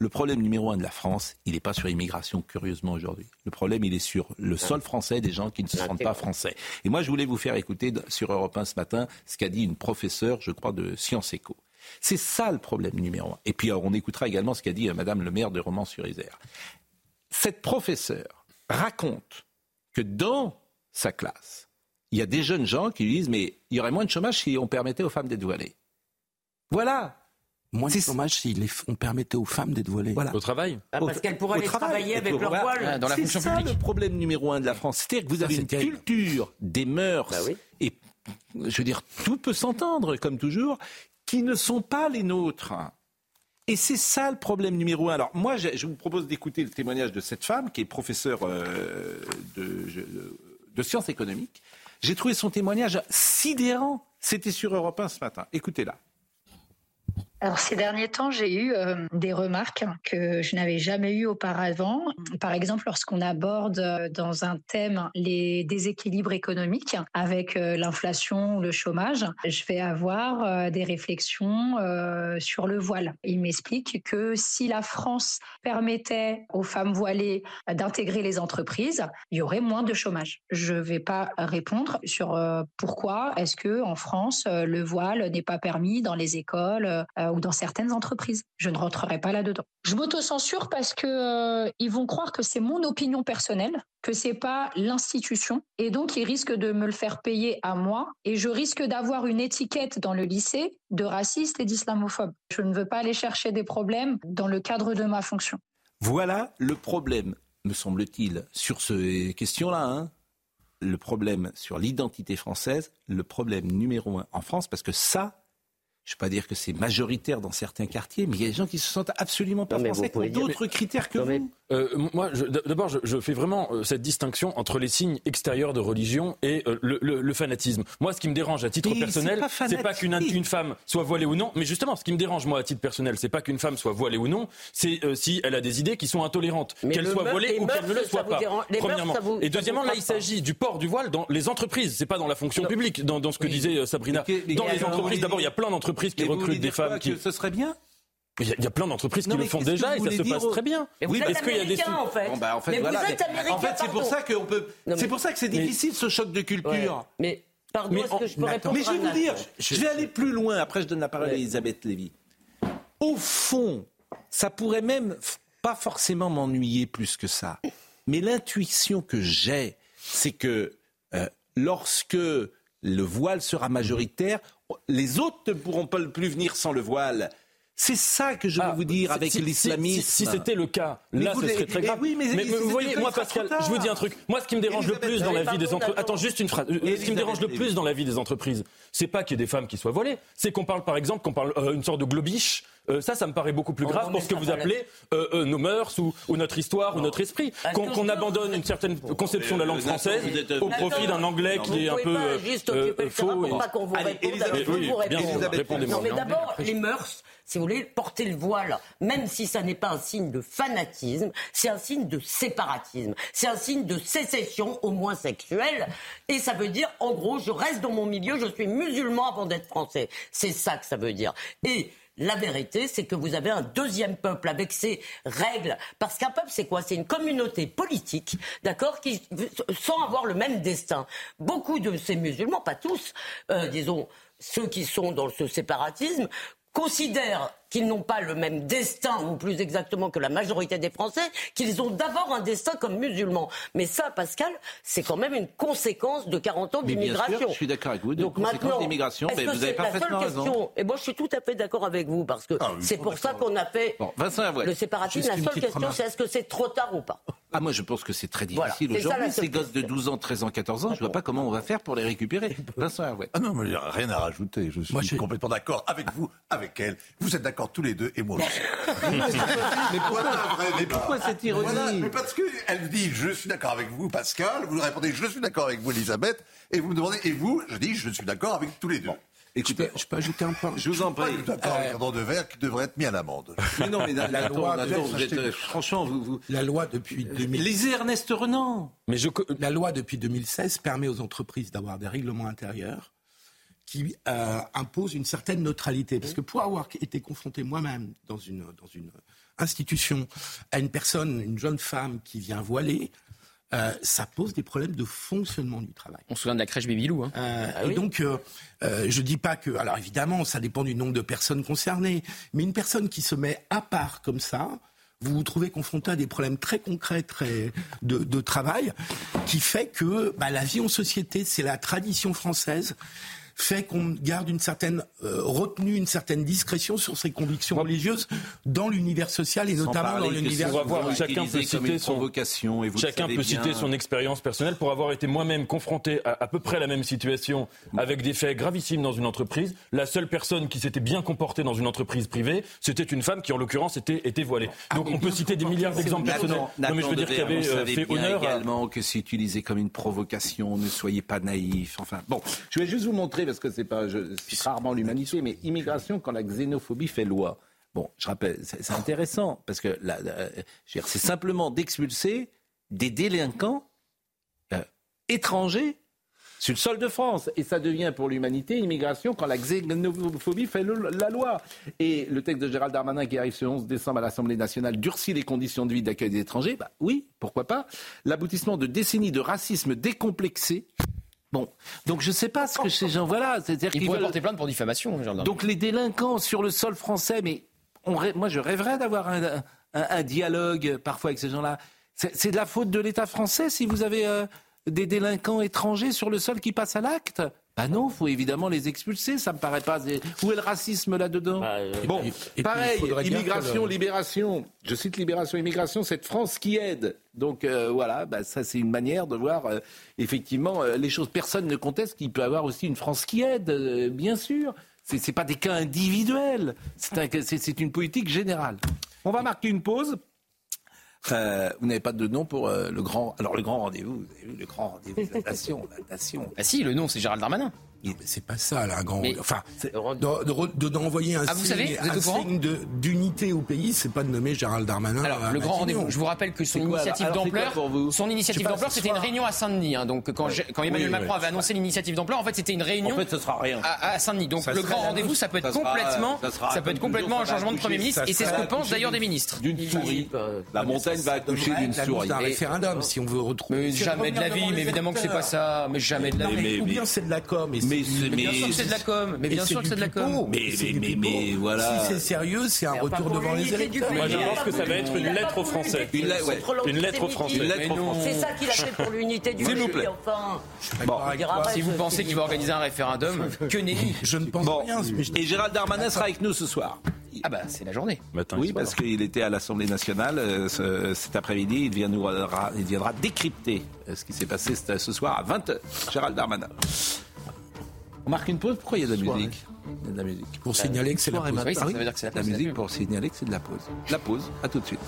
Le problème numéro un de la France, il n'est pas sur l'immigration, curieusement, aujourd'hui. Le problème, il est sur le sol français des gens qui ne se sentent pas français. Et moi, je voulais vous faire écouter sur Europe 1 ce matin ce qu'a dit une professeure, je crois, de Sciences Éco. C'est ça le problème numéro un. Et puis, alors, on écoutera également ce qu'a dit euh, Madame le maire de Romans-sur-Isère. Cette professeure raconte que dans sa classe, il y a des jeunes gens qui lui disent mais il y aurait moins de chômage si on permettait aux femmes d'être voilées. Voilà. Moins de chômage si les- on permettait aux femmes d'être voilées. Voilà. Au travail Ah, parce Au- qu'elles pourraient aller travail. travailler avec leur voilà. voile. Dans la C'est fonction ça publique. le problème numéro un de la France. C'est-à-dire que vous Ça, avez c'est une terrible. culture des mœurs Bah oui. et je veux dire tout peut s'entendre comme toujours qui ne sont pas les nôtres. Et c'est ça le problème numéro un. Alors moi, je, je vous propose d'écouter le témoignage de cette femme qui est professeure euh, de, je- de sciences économiques. J'ai trouvé son témoignage sidérant. C'était sur Europe 1 ce matin. Écoutez-la. Alors ces derniers temps, j'ai eu euh, des remarques que je n'avais jamais eues auparavant. Par exemple, lorsqu'on aborde euh, dans un thème les déséquilibres économiques avec euh, l'inflation ou le chômage, je vais avoir des réflexions sur le voile. Il m'explique que si la France permettait aux femmes voilées d'intégrer les entreprises, il y aurait moins de chômage. Je ne vais pas répondre sur pourquoi est-ce que en France le voile n'est pas permis dans les écoles ou dans certaines entreprises. Je ne rentrerai pas là-dedans. Je m'auto-censure parce que euh, ils vont croire que c'est mon opinion personnelle, que c'est pas l'institution, et donc ils risquent de me le faire payer à moi, et je risque d'avoir une étiquette dans le lycée de raciste et d'islamophobe. Je ne veux pas aller chercher des problèmes dans le cadre de ma fonction. Voilà le problème, me semble-t-il, sur ces questions-là. Hein le problème sur l'identité française, le problème numéro un en France, parce que ça, je ne vais pas dire que c'est majoritaire dans certains quartiers, mais il y a des gens qui se sentent absolument pas français, qui ont d'autres critères que vous. Euh, moi, d'abord, je, fais vraiment euh, cette distinction entre les signes extérieurs de religion et euh, le, fanatisme. Moi, ce qui me dérange à titre personnel, c'est pas qu'une une femme soit voilée ou non. Mais justement, ce qui me dérange moi à titre personnel, c'est pas qu'une femme soit voilée ou non, c'est si elle a des idées qui sont intolérantes, qu'elle soit voilée ou qu'elle ne le soit pas. Premièrement. et deuxièmement, là, il s'agit du port du voile dans les entreprises. C'est pas dans la fonction publique, dans, ce que disait Sabrina. dans les entreprises, d'abord, il y a plein d'entreprises qui recrutent des femmes. Qui... Ce serait bien il y, a plein d'entreprises qui le font déjà et ça se passe très bien. oui, est-ce qu'il y a des en fait. bah, en fait, voilà. en fait, c'est pour ça que peut. C'est pour ça que c'est difficile ce choc de culture. Mais pardon, mais, que je peux répondre mais je vais vous dire, je vais aller plus loin. Après, je donne la parole à Elisabeth Lévy. Au fond, ça pourrait même pas forcément m'ennuyer plus que ça. Mais l'intuition que j'ai, c'est que euh, lorsque le voile sera majoritaire, les autres ne pourront pas plus venir sans le voile. C'est ça que je veux ah, vous dire avec l'islamisme. Si, c'était le cas, là, ce serait très grave. mais, vous voyez, moi, Pascal, je vous dis un truc. Moi, ce qui me dérange le plus dans la vie des entreprises. Attends, juste une phrase. Ce qui me dérange le plus dans la vie des entreprises, c'est pas qu'il y ait des femmes qui soient volées. C'est qu'on parle, par exemple, qu'on parle euh, une sorte de globiche. Euh, ça, ça me paraît beaucoup plus grave pour ce que vous appelez euh, nos mœurs ou, notre histoire ou notre esprit. Qu'on abandonne une certaine conception de la langue française au profit d'un anglais qui est un peu faux. Répondez-moi. mais d'abord, les mœurs si vous voulez, porter le voile, même si ça n'est pas un signe de fanatisme, c'est un signe de séparatisme, c'est un signe de sécession, au moins sexuelle, et ça veut dire, en gros, je reste dans mon milieu, je suis musulman avant d'être français. C'est ça que ça veut dire. Et la vérité, c'est que vous avez un deuxième peuple avec ses règles. Parce qu'un peuple, c'est quoi? C'est une communauté politique, d'accord, qui sans avoir le même destin. Beaucoup de ces musulmans, pas tous, euh, disons, ceux qui sont dans ce séparatisme, considèrent qu'ils n'ont pas le même destin, ou plus exactement que la majorité des Français, qu'ils ont d'abord un destin comme musulmans. Mais ça, Pascal, c'est quand même une conséquence de 40 ans d'immigration. Je suis d'accord avec vous. De Donc maintenant, d'immigration, mais vous avez parfaitement raison. Et moi, je suis tout à fait d'accord avec vous parce que ah c'est pour ça qu'on a fait le séparatisme. La seule question, c'est est-ce que c'est trop tard ou pas? Ah, moi, je pense que c'est très difficile aujourd'hui. Ces gosses de 12 ans, 13 ans, 14 ans, je ne vois pas comment on va faire pour les récupérer. Vincent Ah non, mais il n'y a rien à rajouter. Je suis complètement d'accord avec vous, avec elle. Vous êtes d'accord tous les deux et moi aussi. mais pourquoi, cette ironie Mais parce qu'elle dit je suis d'accord avec vous, Pascal. Vous répondez je suis d'accord avec vous, Elisabeth. Et vous me demandez et vous Je dis je suis d'accord avec tous les deux. Écoutez, je, peux, ajouter un point. Je vous en prie. d'accord de verre qui devrait être mis à l'amende. Mais non, mais la, loi, franchement, vous, La loi depuis 2000. Lisez Ernest Renan. Mais je, la loi depuis 2016 permet aux entreprises d'avoir des règlements intérieurs qui euh, imposent une certaine neutralité. Parce que pour avoir été confronté moi-même dans une, dans une institution à une personne, une jeune femme qui vient voiler, euh, ça pose des problèmes de fonctionnement du travail. On se souvient de la crèche Bébilou. Hein. Euh, ah et donc, euh, je dis pas que. Alors évidemment, ça dépend du nombre de personnes concernées, mais une personne qui se met à part comme ça, vous vous trouvez confronté à des problèmes très concrets très de, de travail, qui fait que bah, la vie en société, c'est la tradition française fait qu'on garde une certaine euh, retenue, une certaine discrétion sur ses convictions religieuses dans l'univers social et notamment dans l'univers. Chacun peut citer son vocation et chacun peut citer son expérience personnelle pour avoir été moi-même confronté à à peu près la même situation avec des faits gravissimes dans une entreprise. La seule personne qui s'était bien comportée dans une entreprise privée, c'était une femme qui en l'occurrence était, était voilée. Ah, Donc on peut citer des milliards d'exemples personnels. Non, mais je veux dire qu'il avait euh, fait honneur également que c'est utilisé comme une provocation. Ne soyez pas naïf. Enfin bon, je vais juste vous montrer parce que c'est pas, rarement l'humanité, mais immigration quand la xénophobie fait loi. Bon, je rappelle, c'est intéressant parce que c'est simplement d'expulser des délinquants euh, étrangers sur le sol de France. Et ça devient pour l'humanité immigration quand la xénophobie fait la loi. Et le texte de Gérald Darmanin qui arrive ce 11 décembre à l'Assemblée nationale durcit les conditions de vie d'accueil des étrangers. Bah oui, pourquoi pas. L'aboutissement de décennies de racisme décomplexé. Bon, donc je ne sais pas ce que ces gens, voilà, c'est-à-dire qu'ils pourraient porter plainte pour diffamation. Donc les délinquants sur le sol français, mais moi je rêverais d'avoir un, dialogue parfois avec ces gens-là. C'est de la faute de l'État français si vous avez euh, des délinquants étrangers sur le sol qui passent à l'acte? Bah non, faut évidemment les expulser. Ça me paraît pas. Où est le racisme là-dedans bah, euh, Bon, pareil. Immigration, libération. Je cite libération, immigration. Cette France qui aide. Donc euh, voilà, bah, ça c'est une manière de voir euh, effectivement les choses. Personne ne conteste qu'il peut y avoir aussi une France qui aide, bien sûr. C'est, c'est pas des cas individuels. c'est une politique générale. On va marquer une pause. Euh, vous n'avez pas de nom pour euh, le grand. Alors le grand rendez-vous, vous avez vu le grand rendez-vous de la nation, la nation. Ah si, le nom c'est Gérald Darmanin. C'est pas ça, là, un grand. enfin, d'envoyer un ah, vous signe, signe d'unité au pays, c'est pas de nommer Gérald Darmanin. Alors, le grand rendez-vous. Je vous rappelle que son initiative d'ampleur, son initiative d'ampleur, c'était une réunion à Saint-Denis. Hein. donc, quand, quand Emmanuel Macron avait annoncé l'initiative d'ampleur, en fait, c'était une réunion. En fait, ce sera rien. À, Saint-Denis. Donc, le grand rendez-vous, ça peut être complètement, ça peut être complètement un changement de premier ministre, et c'est ce que pensent d'ailleurs des ministres. D'une souris. La montagne va accoucher d'une souris. Un référendum, si on veut retrouver. Jamais de la vie, mais évidemment que c'est pas ça. Mais jamais de la vie. Ou bien c'est de la com. Mais c'est de la com. Mais bien sûr que c'est de la com. Mais, mais, mais, voilà. Si c'est sérieux, c'est un retour devant les électeurs. Moi, je pense que ça va être une lettre aux Français. Une, lettre aux Français. C'est ça qu'il a fait pour l'unité du pays. Enfin. Si vous pensez qu'il va organiser un référendum, que nenni. Je ne pense rien. Et Gérald Darmanin sera avec nous ce soir. Ah bah c'est la journée. oui, parce qu'il était à l'Assemblée nationale euh, cet après-midi. Il, viendra, il viendra décrypter euh, ce qui s'est passé ce soir à 20h. Gérald Darmanin. On marque une pause Pourquoi il y a de la musique Il y a de la musique. Pour signaler que c'est la pause. Oui, ça veut dire que c'est la pause. La musique pour signaler que c'est de la pause. La pause, à tout de suite.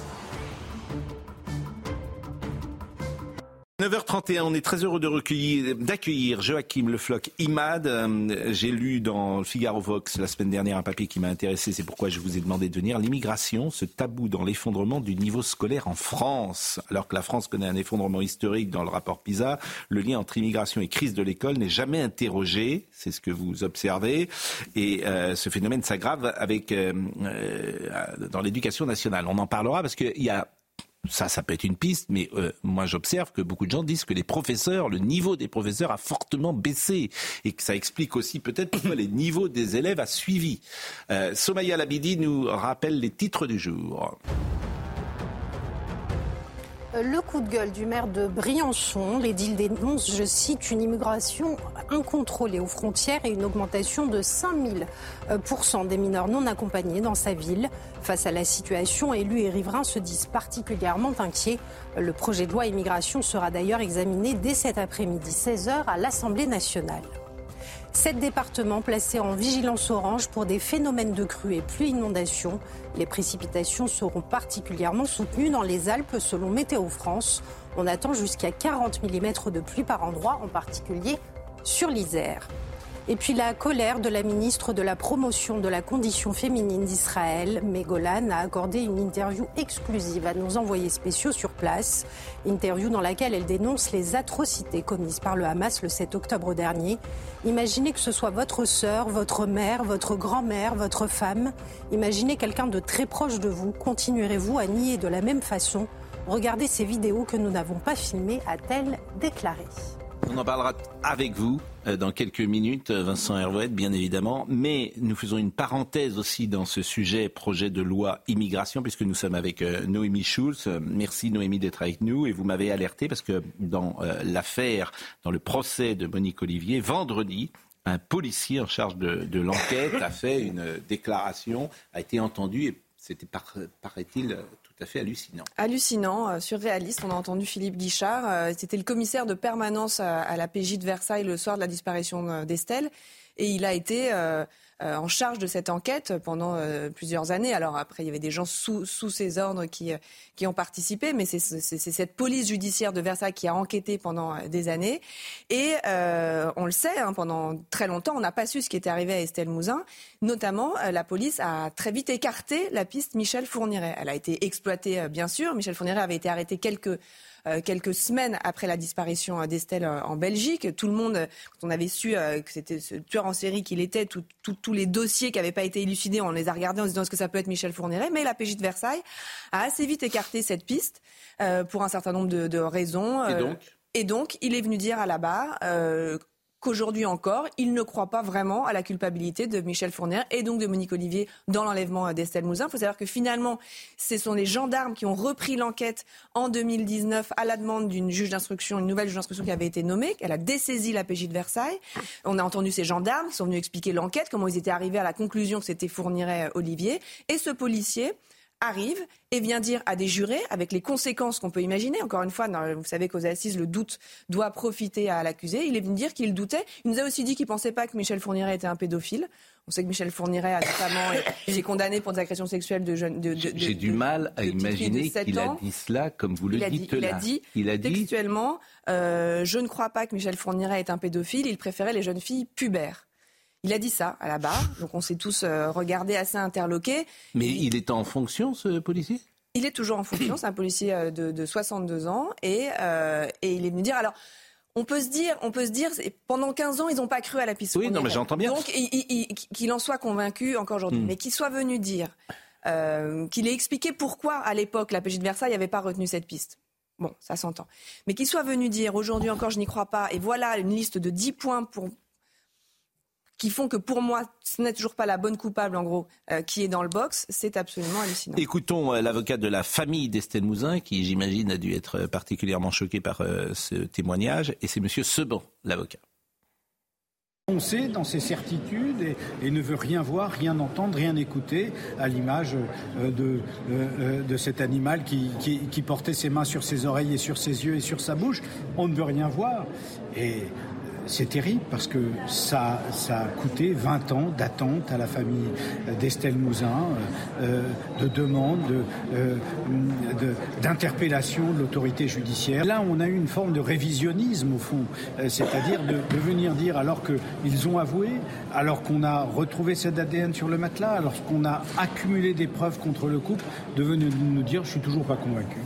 9h31, on est très heureux d'accueillir Joachim Le Floch Imad. Euh, j'ai lu dans le Figaro Vox la semaine dernière un papier qui m'a intéressé, c'est pourquoi je vous ai demandé de venir. L'immigration, ce tabou dans l'effondrement du niveau scolaire en France. Alors que la France connaît un effondrement historique dans le rapport PISA, le lien entre immigration et crise de l'école n'est jamais interrogé, c'est ce que vous observez. Et euh, ce phénomène s'aggrave avec euh, dans l'éducation nationale. On en parlera parce qu'il y a ça, ça peut être une piste, mais euh, moi j'observe que beaucoup de gens disent que les professeurs, le niveau des professeurs a fortement baissé et que ça explique aussi peut-être pourquoi les niveaux des élèves a suivi. Euh, Somaya Labidi nous rappelle les titres du jour. Le coup de gueule du maire de Briançon, l'édile dénonce, je cite, une immigration incontrôlée aux frontières et une augmentation de 5000% euh, des mineurs non accompagnés dans sa ville. Face à la situation, élus et riverains se disent particulièrement inquiets. Le projet de loi immigration sera d'ailleurs examiné dès cet après-midi 16h à l'Assemblée nationale. Sept départements placés en vigilance orange pour des phénomènes de crues et pluies inondations. Les précipitations seront particulièrement soutenues dans les Alpes selon Météo France. On attend jusqu'à 40 mm de pluie par endroit, en particulier sur l'Isère. Et puis la colère de la ministre de la Promotion de la condition féminine d'Israël, Megolan, a accordé une interview exclusive à nos envoyés spéciaux sur place. Interview dans laquelle elle dénonce les atrocités commises par le Hamas le 7 octobre dernier. Imaginez que ce soit votre sœur, votre mère, votre grand-mère, votre femme. Imaginez quelqu'un de très proche de vous. Continuerez-vous à nier de la même façon? Regardez ces vidéos que nous n'avons pas filmées, a-t-elle déclaré. On en parlera avec vous dans quelques minutes, euh, Vincent Hervouet, bien évidemment. Mais nous faisons une parenthèse aussi dans ce sujet projet de loi immigration, puisque nous sommes avec euh, Noémie Schulz. Merci Noémie d'être avec nous. Et vous m'avez alerté parce que dans l'affaire, dans le procès de Monique Olivier, vendredi, un policier en charge de, l'enquête a fait une déclaration, a été entendu et c'était, paraît-il, tout fait hallucinant. Hallucinant, euh, surréaliste. On a entendu Philippe Guichard. Euh, c'était le commissaire de permanence à, la PJ de Versailles le soir de la disparition euh, d'Estelle. Et il a été en charge de cette enquête pendant euh, plusieurs années. Alors après, il y avait des gens sous, ses ordres qui, qui ont participé, mais c'est cette police judiciaire de Versailles qui a enquêté pendant des années. Et on le sait, hein, pendant très longtemps, on n'a pas su ce qui était arrivé à Estelle Mouzin. Notamment, la police a très vite écarté la piste Michel Fourniret. Elle a été exploitée, bien sûr. Michel Fourniret avait été arrêté quelques euh, quelques semaines après la disparition d'Estelle euh, en Belgique. Tout le monde, quand on avait su euh, que c'était ce tueur en série qu'il était, tous les dossiers qui n'avaient pas été élucidés, on les a regardés en se disant est-ce que ça peut être Michel Fourniret? Mais la PJ de Versailles a assez vite écarté cette piste pour un certain nombre de, raisons. Et donc? et donc, il est venu dire à la barre qu'aujourd'hui encore, il ne croit pas vraiment à la culpabilité de Michel Fournier et donc de Monique Olivier dans l'enlèvement d'Estelle Mouzin. Il faut savoir que finalement, ce sont les gendarmes qui ont repris l'enquête en 2019 à la demande d'une juge d'instruction, une nouvelle juge d'instruction qui avait été nommée. Elle a dessaisi la PJ de Versailles. On a entendu ces gendarmes qui sont venus expliquer l'enquête, comment ils étaient arrivés à la conclusion que c'était Fourniret Olivier. Et ce policier arrive et vient dire à des jurés, avec les conséquences qu'on peut imaginer, encore une fois, vous savez qu'aux assises, le doute doit profiter à l'accusé, il est venu dire qu'il doutait. Il nous a aussi dit qu'il ne pensait pas que Michel Fourniret était un pédophile. On sait que Michel Fourniret a notamment été condamné pour des agressions sexuelles de jeunes. De, J'ai du mal à imaginer qu'il a dit cela comme vous le dites là. Il a dit, textuellement, euh, je ne crois pas que Michel Fourniret est un pédophile, il préférait les jeunes filles pubères. Il a dit ça à la barre, donc on s'est tous euh, regardés assez interloqués. Mais il est en fonction, ce policier? Il est toujours en fonction, c'est un policier euh, de, 62 ans, et, euh, et il est venu dire... Alors, on peut se dire, on peut se dire, pendant 15 ans, ils n'ont pas cru à la piste. Oui, non, mais j'entends bien. Donc, qu'il en soit convaincu encore aujourd'hui, hmm. mais qu'il soit venu dire, qu'il ait expliqué pourquoi, à l'époque, la PJ de Versailles n'avait pas retenu cette piste. Bon, ça s'entend. Mais qu'il soit venu dire, aujourd'hui encore, je n'y crois pas, et voilà une liste de 10 points pour qui font que pour moi, ce n'est toujours pas la bonne coupable, en gros, euh, qui est dans le box, c'est absolument hallucinant. Écoutons euh, l'avocat de la famille d'Estelle Mouzin, qui, j'imagine, a dû être particulièrement choqué par euh, ce témoignage, et c'est Monsieur Seban, l'avocat. On sait dans ses certitudes et, ne veut rien voir, rien entendre, rien écouter, à l'image de, de, cet animal qui, qui, qui, portait ses mains sur ses oreilles et sur ses yeux et sur sa bouche. On ne veut rien voir. Et c'est terrible parce que ça, ça a coûté 20 ans d'attente à la famille d'Estelle Mouzin, euh, de demande, euh, d'interpellation de, l'autorité judiciaire. Là, on a eu une forme de révisionnisme au fond, euh, c'est-à-dire de, de, venir dire alors qu'ils ont avoué, alors qu'on a retrouvé cet ADN sur le matelas, alors qu'on a accumulé des preuves contre le couple, de venir nous dire je suis toujours pas convaincu.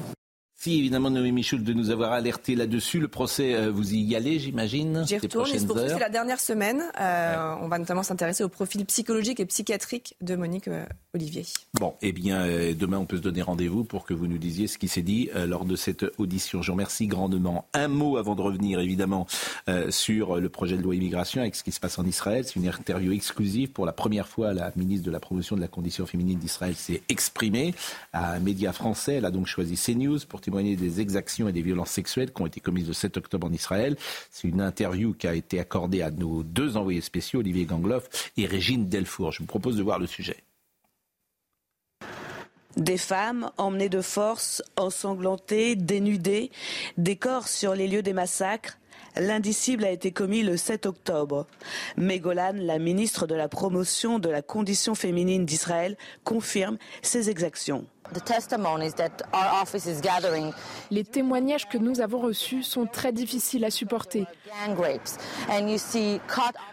Merci évidemment Noémie Schultz de nous avoir alerté là-dessus. Le procès, euh, vous y allez, j'imagine J'y retourne. C'est la dernière semaine. Euh, on va notamment s'intéresser au profil psychologique et psychiatrique de Monique euh, Olivier. Bon, eh bien, demain, on peut se donner rendez-vous pour que vous nous disiez ce qui s'est dit lors de cette audition. Je vous remercie grandement. Un mot avant de revenir, évidemment, sur le projet de loi immigration avec ce qui se passe en Israël. C'est une interview exclusive. Pour la première fois, la ministre de la promotion de la condition féminine d'Israël s'est exprimée à un média français. Elle a donc choisi CNews pour témoigner des exactions et des violences sexuelles qui ont été commises le 7 octobre en Israël. C'est une interview qui a été accordée à nos deux envoyés spéciaux, Olivier Gangloff et Régine Delfour. Je vous propose de voir le sujet. Des femmes emmenées de force, ensanglantées, dénudées, des corps sur les lieux des massacres. L'indicible a été commis le 7 octobre. Mégolan, la ministre de la promotion de la condition féminine d'Israël, confirme ces exactions. Les témoignages que nous avons reçus sont très difficiles à supporter.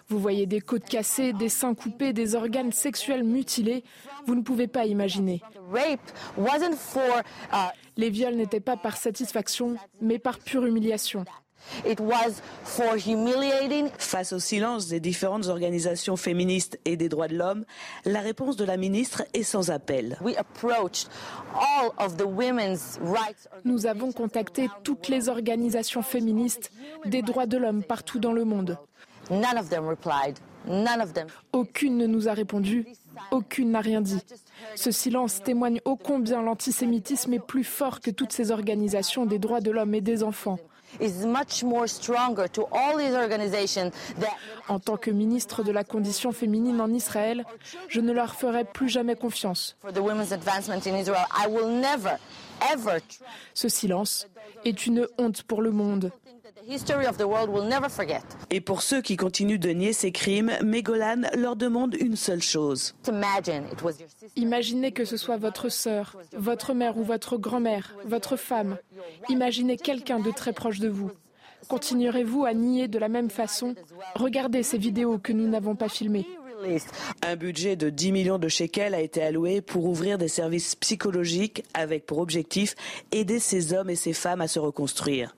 Vous voyez des côtes cassées, des seins coupés, des organes sexuels mutilés. Vous ne pouvez pas imaginer. Uh, Les viols n'étaient pas par satisfaction, mais par pure humiliation. Face au silence des différentes organisations féministes et des droits de l'homme, la réponse de la ministre est sans appel. Nous avons contacté toutes les organisations féministes des droits de l'homme partout dans le monde. Aucune ne nous a répondu, aucune n'a rien dit. Ce silence témoigne ô combien l'antisémitisme est plus fort que toutes ces organisations des droits de l'homme et des enfants. En tant que ministre de la condition féminine en Israël, je ne leur ferai plus jamais confiance. Ce silence est une honte pour le monde. Et pour ceux qui continuent de nier ces crimes, Mégolan leur demande une seule chose. Imaginez que ce soit votre sœur, votre mère ou votre grand-mère, votre femme. Imaginez quelqu'un de très proche de vous. Continuerez-vous à nier de la même façon? Regardez ces vidéos que nous n'avons pas filmées. Un budget de 10 millions de shekels a été alloué pour ouvrir des services psychologiques avec pour objectif aider ces hommes et ces femmes à se reconstruire.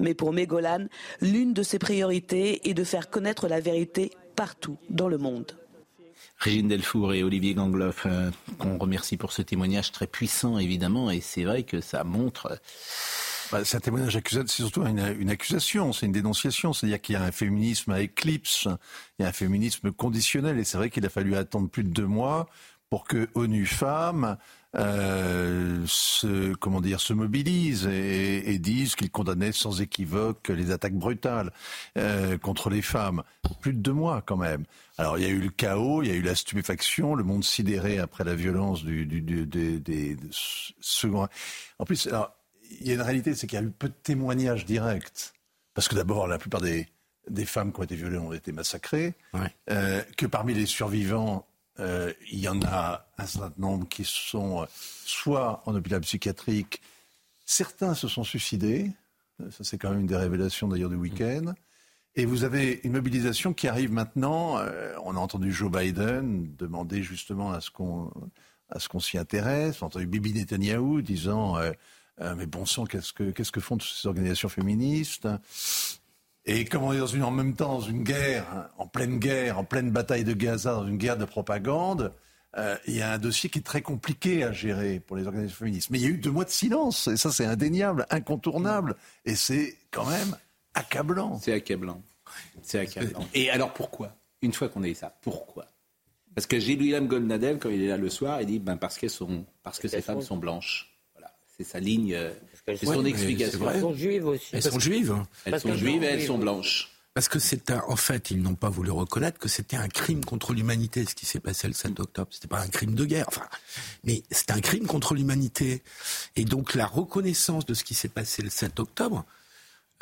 Mais pour Mégolan, l'une de ses priorités est de faire connaître la vérité partout dans le monde. Régine Delfour et Olivier Gangloff, euh, qu'on remercie pour ce témoignage très puissant, évidemment, et c'est vrai que ça montre... Bah, c'est un témoignage accusé, c'est surtout une, une accusation, c'est une dénonciation. C'est-à-dire qu'il y a un féminisme à éclipse, il y a un féminisme conditionnel, et c'est vrai qu'il a fallu attendre plus de deux mois pour que ONU Femmes euh, se, comment dire, se mobilisent et, et disent qu'ils condamnaient sans équivoque les attaques brutales euh, contre les femmes. Plus de deux mois quand même. Alors il y a eu le chaos, il y a eu la stupéfaction, le monde sidéré après la violence du, du, du des, des seconds. En plus, alors, il y a une réalité, c'est qu'il y a eu peu de témoignages directs. Parce que d'abord, la plupart des, des femmes qui ont été violées ont été massacrées. Ouais. Euh, que parmi les survivants, euh, il y en a un certain nombre qui sont euh, soit en hôpital psychiatrique, certains se sont suicidés. Euh, Ça, c'est quand même une des révélations d'ailleurs du week-end. Et vous avez une mobilisation qui arrive maintenant. euh, on a entendu Joe Biden demander justement à ce qu'on qu'on s'y intéresse. On a entendu Bibi Netanyahou disant euh, mais bon sang, qu'est-ce que qu'est-ce que font toutes ces organisations féministes? Et comme on est dans une en même temps dans une guerre, hein, en pleine guerre, en pleine bataille de Gaza, dans une guerre de propagande. euh, il y a un dossier qui est très compliqué à gérer pour les organisations féministes. Mais il y a eu deux mois de silence, et ça c'est indéniable, incontournable, et c'est quand même accablant. C'est accablant. C'est accablant. Et alors pourquoi? Une fois qu'on a dit ça, pourquoi? Parce que j'ai William Goldnadel, quand il est là le soir, il dit ben parce qu'elles sont, parce que ces femmes sont blanches. Voilà, c'est sa ligne, c'est Ouais, son explication. c'est. Elles sont juives aussi. Elles sont juives. Elles sont juives et elles sont blanches. Parce que c'est un, en fait, ils n'ont pas voulu reconnaître que c'était un crime contre l'humanité, ce qui s'est passé le 7 octobre. C'était pas un crime de guerre, enfin, mais c'était un crime contre l'humanité. Et donc la reconnaissance de ce qui s'est passé le 7 octobre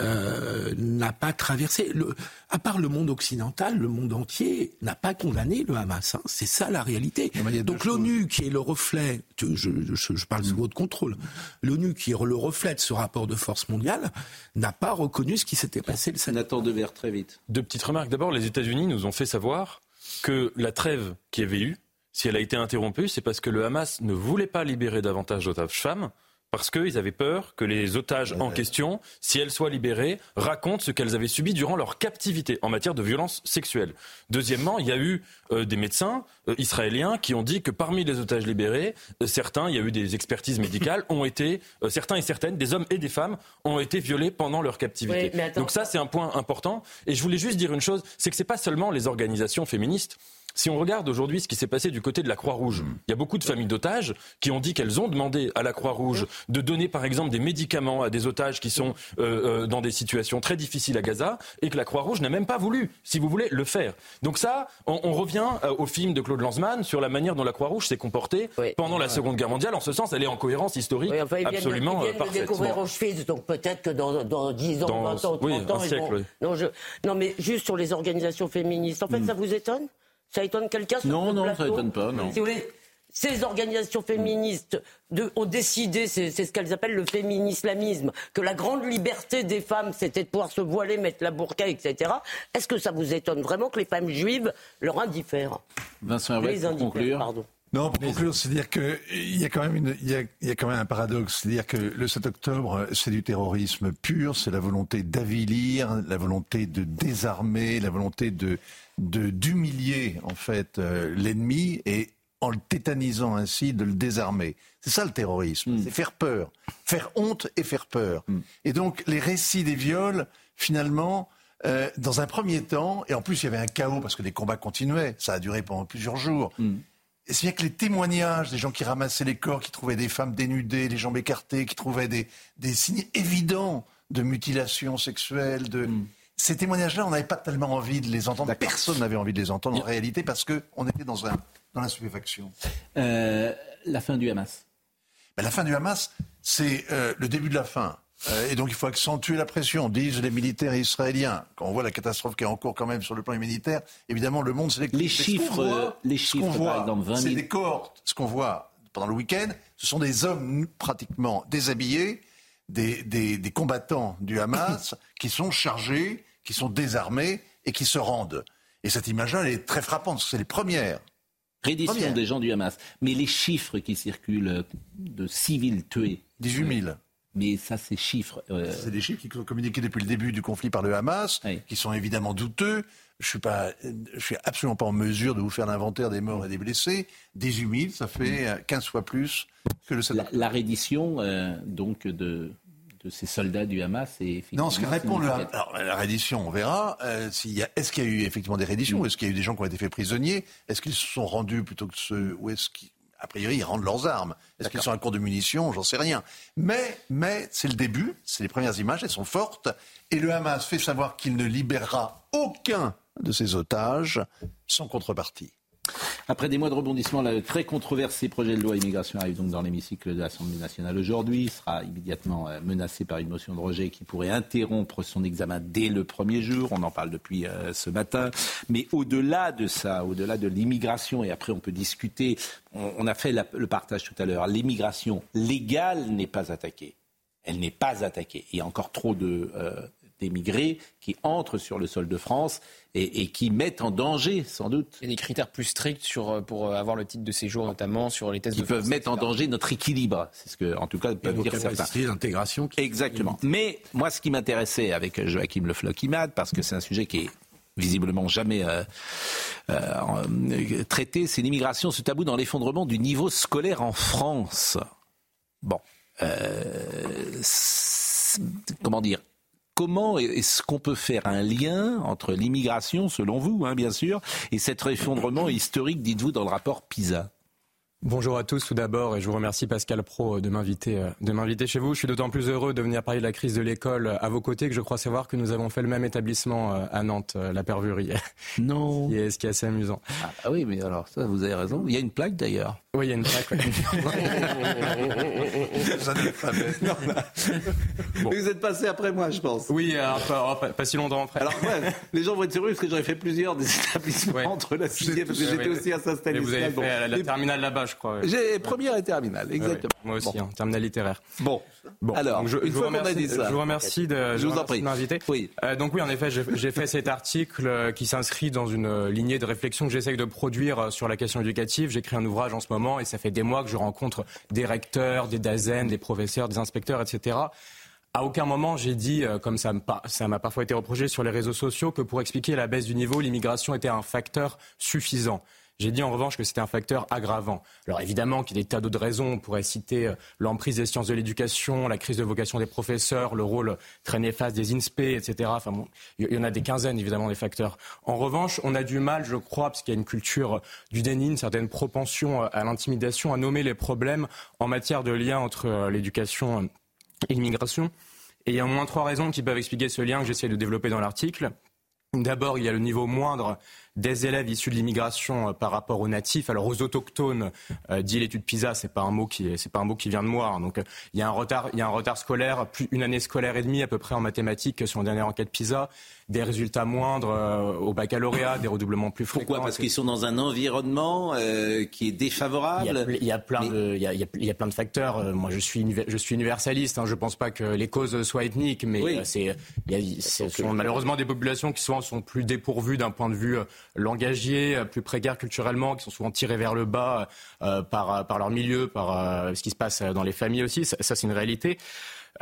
euh, n'a pas traversé. Le, à part le monde occidental, le monde entier n'a pas condamné le Hamas. hein. C'est ça la réalité. Donc l'ONU, qui est le reflet, je, je, je- je parle sous votre contrôle, l'ONU qui est le reflet de ce rapport de force mondiale, n'a pas reconnu ce qui s'était passé le 7 Nathan Devers, très vite. Deux petites remarques. D'abord, les États-Unis nous ont fait savoir que la trêve qui avait eu, si elle a été interrompue, c'est parce que le Hamas ne voulait pas libérer davantage d'otages femmes. Parce qu'ils avaient peur que les otages en question, si elles soient libérées, racontent ce qu'elles avaient subi durant leur captivité en matière de violence sexuelle. Deuxièmement, il y a eu euh, des médecins euh, israéliens qui ont dit que parmi les otages libérés, euh, certains, il y a eu des expertises médicales, ont été, euh, certains et certaines, des hommes et des femmes, ont été violés pendant leur captivité. Donc ça, c'est un point important. Et je voulais juste dire une chose, c'est que c'est pas seulement les organisations féministes. Si on regarde aujourd'hui ce qui s'est passé du côté de la Croix-Rouge, il y a beaucoup de familles d'otages qui ont dit qu'elles ont demandé à la Croix-Rouge de donner par exemple des médicaments à des otages qui sont euh, euh, dans des situations très difficiles à Gaza et que la Croix-Rouge n'a même pas voulu, si vous voulez, le faire. Donc ça, on, on revient euh, au film de Claude Lanzmann sur la manière dont la Croix-Rouge s'est comportée pendant la Seconde Guerre mondiale. En ce sens, elle est en cohérence historique Oui, enfin, ils viennent, absolument ils viennent parfaite. découvrir. Auschwitz, donc peut-être que dans, dans 10 ans, Dans- 20 ans, 30 oui, ans, siècle, vont- oui. non, je... non, mais juste sur les organisations féministes, en fait, ça vous étonne? Ça étonne quelqu'un sur Non, ce non, ça étonne pas, non. Si vous voulez, ces organisations féministes de, ont décidé, c'est c'est ce qu'elles appellent le féminislamisme, que la grande liberté des femmes, c'était de pouvoir se voiler, mettre la burqa, etc. Est-ce que ça vous étonne vraiment que les femmes juives leur indiffèrent Vincent Hervé, Les pour conclure. pardon. Non, pour conclure, c'est-à-dire qu'il y a quand même une, il y a, il y a quand même un paradoxe, c'est-à-dire que le 7 octobre, c'est du terrorisme pur, c'est la volonté d'avilir, la volonté de désarmer, la volonté de de d'humilier en fait euh, l'ennemi et en le tétanisant ainsi de le désarmer. C'est ça le terrorisme, c'est faire peur, faire honte et faire peur. Et donc les récits des viols, finalement, euh, dans un premier temps, et en plus il y avait un chaos parce que les combats continuaient, ça a duré pendant plusieurs jours. Et c'est bien que les témoignages des gens qui ramassaient les corps, qui trouvaient des femmes dénudées, les jambes écartées, qui trouvaient des, des signes évidents de mutilation sexuelle, de... Ces témoignages-là, on n'avait pas tellement envie de les entendre. Personne n'avait envie de les entendre en réalité parce qu'on était dans, un, dans la stupéfaction. Euh, la fin du Hamas. Ben, la fin du Hamas, c'est euh, le début de la fin. Euh, et donc il faut accentuer la pression, disent les militaires israéliens. Quand on voit la catastrophe qui est en cours quand même sur le plan humanitaire, évidemment le monde c'est les chiffres, les chiffres par exemple 20 C'est des cohortes. Ce qu'on voit pendant le week-end, ce sont des hommes pratiquement déshabillés, des, des, des combattants du Hamas qui sont chargés, qui sont désarmés et qui se rendent. Et cette image-là, elle est très frappante. C'est les premières. Reddition des gens du Hamas. Mais les chiffres qui circulent de civils tués. 18 000. Mais ça, c'est chiffres. Euh, c'est des chiffres qui sont communiqués depuis le début du conflit par le Hamas, qui sont évidemment douteux. Je suis pas, je suis absolument pas en mesure de vous faire l'inventaire des morts et des blessés. 18 000, ça fait 15 fois plus que le. La, la reddition, euh, donc de de ces soldats du Hamas et Non, ce que répond le Alors, la reddition, on verra. Euh, y a... Est-ce qu'il y a eu effectivement des redditions Est-ce qu'il y a eu des gens qui ont été faits prisonniers Est-ce qu'ils se sont rendus plutôt que ceux Ou est-ce qu'ils a priori, ils rendent leurs armes. Est-ce qu'ils sont à court de munitions J'en sais rien. Mais, mais c'est le début, c'est les premières images, elles sont fortes. Et le Hamas fait savoir qu'il ne libérera aucun de ses otages sans contrepartie. Après des mois de rebondissement, le très controversé projet de loi immigration arrive donc dans l'hémicycle de l'Assemblée nationale aujourd'hui. Il sera immédiatement euh, menacé par une motion de rejet qui pourrait interrompre son examen dès le premier jour. On en parle depuis euh, ce matin. Mais au-delà de ça, au-delà de l'immigration, et après on peut discuter, on, a fait le partage tout à l'heure, l'immigration légale n'est pas attaquée. Elle n'est pas attaquée. Il y a encore trop de, euh, d'émigrés qui entrent sur le sol de France et, qui mettent en danger, sans doute. Il y a des critères plus stricts sur, euh, pour avoir le titre de séjour, notamment sur les tests qui de peuvent mettre en danger notre équilibre. C'est ce que, en tout cas, peuvent dire certains. d'intégration. Exactement. Mais moi, ce qui m'intéressait avec Joachim Le Floch-Imad, parce que c'est un sujet qui est visiblement jamais euh, euh, traité, c'est l'immigration, ce tabou dans l'effondrement du niveau scolaire en France. Bon. comment dire comment est-ce qu'on peut faire un lien entre l'immigration, selon vous, hein, bien sûr, et cet effondrement historique, dites-vous, dans le rapport PISA Bonjour à tous tout d'abord et je vous remercie Pascal Pro euh, de m'inviter euh, de m'inviter chez vous. Je suis d'autant plus heureux de venir parler de la crise de l'école euh, à vos côtés que je crois savoir que nous avons fait le même établissement à Nantes, la Pervurie. Non. ce, qui est, assez amusant. Ah, ah, oui, mais alors ça vous avez raison. Il y a une plaque d'ailleurs. Oui, il y a une plaque. Vous êtes passé après moi, je pense. Oui, pas, si longtemps après. Alors les gens vont être heureux parce que j'aurais fait plusieurs des établissements entre la sixième parce que j'étais aussi à Saint-Stanislas. Vous avez fait la terminale là-bas je crois. J'ai première et terminale, exactement. Moi aussi, bon. terminale littéraire. Bon. Bon, alors, je, une fois qu'on a dit ça, je vous remercie de, je vous en prie. m'inviter. Oui. Euh, donc oui, en effet, j'ai fait cet article euh, qui s'inscrit dans une euh, lignée de réflexion que j'essaye de produire sur la question éducative. J'écris un ouvrage en ce moment et ça fait des mois que je rencontre des recteurs, des DAZEN, des professeurs, des inspecteurs, etc. À aucun moment j'ai dit, comme ça m'a parfois été reproché sur les réseaux sociaux, que pour expliquer la baisse du niveau, l'immigration était un facteur suffisant. J'ai dit en revanche que c'était un facteur aggravant. Alors évidemment qu'il y a des tas d'autres raisons. On pourrait citer euh, l'emprise des sciences de l'éducation, la crise de vocation des professeurs, le rôle très néfaste des INSPE, etc. Enfin bon, il y en a des quinzaines évidemment des facteurs. En revanche, on a du mal, je crois, parce qu'il y a une culture du déni, une certaine propension euh, à l'intimidation, à nommer les problèmes en matière de lien entre euh, l'éducation et l'immigration. Et il y a au moins trois raisons qui peuvent expliquer ce lien que j'essaie de développer dans l'article. D'abord, il y a le niveau moindre des élèves issus de l'immigration euh, par rapport aux natifs. Alors aux autochtones, euh, dit l'étude PISA, c'est pas un mot qui c'est pas un mot qui vient de moi. Hein. Donc euh, il y a un retard, il y a un retard scolaire, plus une année scolaire et demie à peu près en mathématiques sur une dernière enquête PISA des résultats moindres euh, au baccalauréat, des redoublements plus fréquents. Pourquoi Parce qu'ils sont dans un environnement euh, qui est défavorable. Il y a, plein de, il y a, il y a, plein de facteurs. Euh, moi, je suis, je suis universaliste. Hein. Je pense pas que les causes soient ethniques, mais c'est, ce sont malheureusement des populations qui souvent sont plus dépourvues d'un point de vue langagier, plus précaires culturellement, qui sont souvent tirées vers le bas par, par leur milieu, par ce qui se passe dans les familles aussi. Ça, ça c'est une réalité.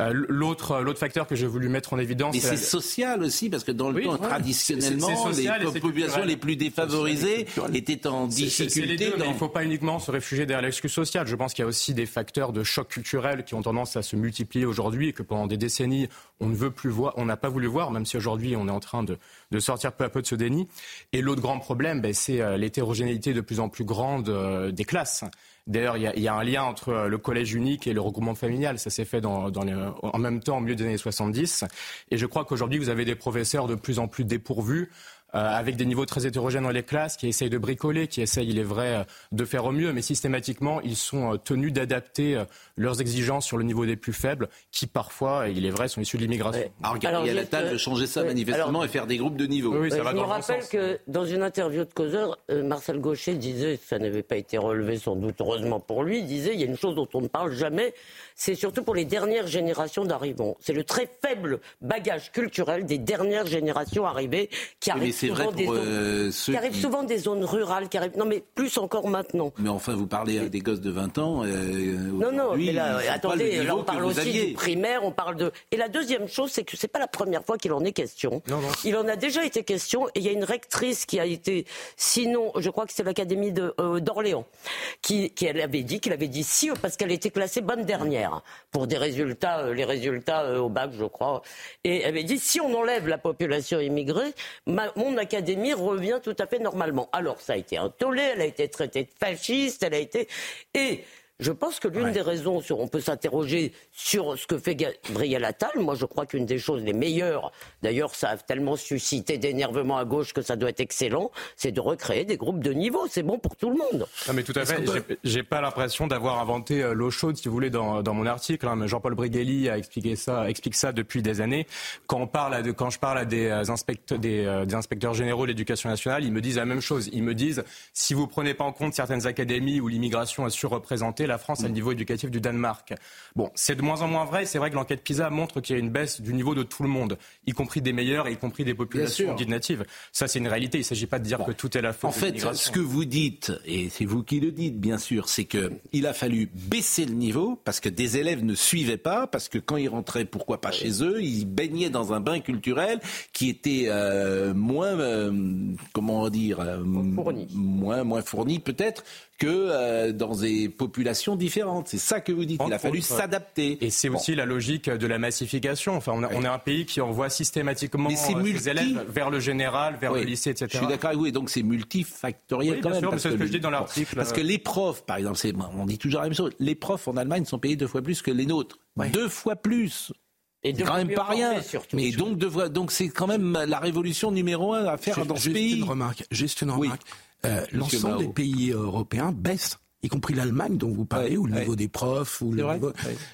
Euh, l'autre, l'autre facteur que j'ai voulu mettre en évidence. Mais c'est social aussi, parce que dans le temps, traditionnellement, les populations les plus défavorisées étaient en difficulté. Il ne faut pas uniquement se réfugier derrière l'excuse sociale. Je pense qu'il y a aussi des facteurs de choc culturel qui ont tendance à se multiplier aujourd'hui et que pendant des décennies, on ne veut plus voir, on n'a pas voulu voir, même si aujourd'hui on est en train de, de, sortir peu à peu de ce déni. Et l'autre grand problème, ben, c'est euh, l'hétérogénéité de plus en plus grande euh, des classes. D'ailleurs, il y, a un lien entre euh, le collège unique et le regroupement familial. Ça s'est fait en même temps, au milieu des années 70. Et je crois qu'aujourd'hui, vous avez des professeurs de plus en plus dépourvus avec des niveaux très hétérogènes dans les classes, qui essayent de bricoler, qui essayent, il est vrai, de faire au mieux, mais systématiquement, ils sont euh, tenus d'adapter euh, leurs exigences sur le niveau des plus faibles, qui parfois, il est vrai, sont issus de l'immigration. Alors, Gabriel Attal veut changer ça manifestement et faire des groupes de niveau. Oui, ça va je me rappelle que dans une interview de Causeur, Marcel Gaucher disait, ça n'avait pas été relevé sans doute heureusement pour lui, il disait, il y a une chose dont on ne parle jamais, c'est surtout pour les dernières générations d'arrivants. C'est le très faible bagage culturel des dernières générations arrivées qui arrivent, souvent, des zones, euh, qui arrivent souvent des zones rurales, qui arrivent, non mais plus encore maintenant. Mais enfin, vous parlez à des gosses de 20 ans. Euh, non, non, mais là, attendez, là on parle aussi du primaire, on parle de. Et la deuxième chose, c'est que c'est pas la première fois qu'il en est question. Non, non. Il en a déjà été question, et il y a une rectrice qui a été, sinon, je crois que c'est l'académie euh, d'Orléans, qui, qui elle avait dit, qu'il avait dit si, parce qu'elle était classée bonne dernière pour des résultats, euh, les résultats euh, au bac, je crois. Et elle avait dit si on enlève la population immigrée, mon académie revient tout à fait normalement. Alors ça a été un tollé, elle a été traitée de fasciste, elle a été et je pense que l'une des raisons, sur, on peut s'interroger sur ce que fait Gabriel Attal. Moi, je crois qu'une des choses les meilleures, d'ailleurs, ça a tellement suscité d'énervement à gauche que ça doit être excellent, c'est de recréer des groupes de niveau. C'est bon pour tout le monde. Non, mais tout à fait. J'ai pas l'impression d'avoir inventé euh, l'eau chaude, si vous voulez, dans, dans mon article. Hein. Jean-Paul Brigelli a expliqué ça, explique ça depuis des années. Quand, on parle à quand je parle à des, euh, inspecteurs, des, des inspecteurs généraux de l'éducation nationale, ils me disent la même chose. Ils me disent si vous prenez pas en compte certaines académies où l'immigration est surreprésentée, la France a le niveau éducatif du Danemark. Bon, c'est de moins en moins vrai. C'est vrai que l'enquête PISA montre qu'il y a une baisse du niveau de tout le monde, y compris des meilleurs et y compris des populations dites natives. Ça, c'est une réalité. Il ne s'agit pas de dire que tout est la faute. En fait, ce que vous dites, et c'est vous qui le dites, bien sûr, c'est qu'il a fallu baisser le niveau parce que des élèves ne suivaient pas, parce que quand ils rentraient, pourquoi pas chez eux, ils baignaient dans un bain culturel qui était euh, moins, euh, comment dire, euh, moins, moins fourni peut-être que euh, dans des populations différentes. C'est ça que vous dites. Il a fallu s'adapter. Et c'est aussi la logique de la massification. Enfin, on, on est un pays qui envoie systématiquement euh, ses élèves vers le général, vers le lycée, etc. Je suis d'accord avec vous. Et donc c'est multifactoriel oui, quand bien même. Sûr, c'est ce que je dis dans l'article. Parce que les profs, par exemple, on dit toujours la même chose. Les profs en Allemagne sont payés deux fois plus que les nôtres. Deux fois plus. Et quand même pas rien. Mais donc, donc c'est quand même la révolution numéro un à faire dans ce pays. Une remarque, juste une remarque. Euh, l'ensemble des pays européens baissent y compris l'Allemagne dont vous parlez, ou le niveau des profs, ou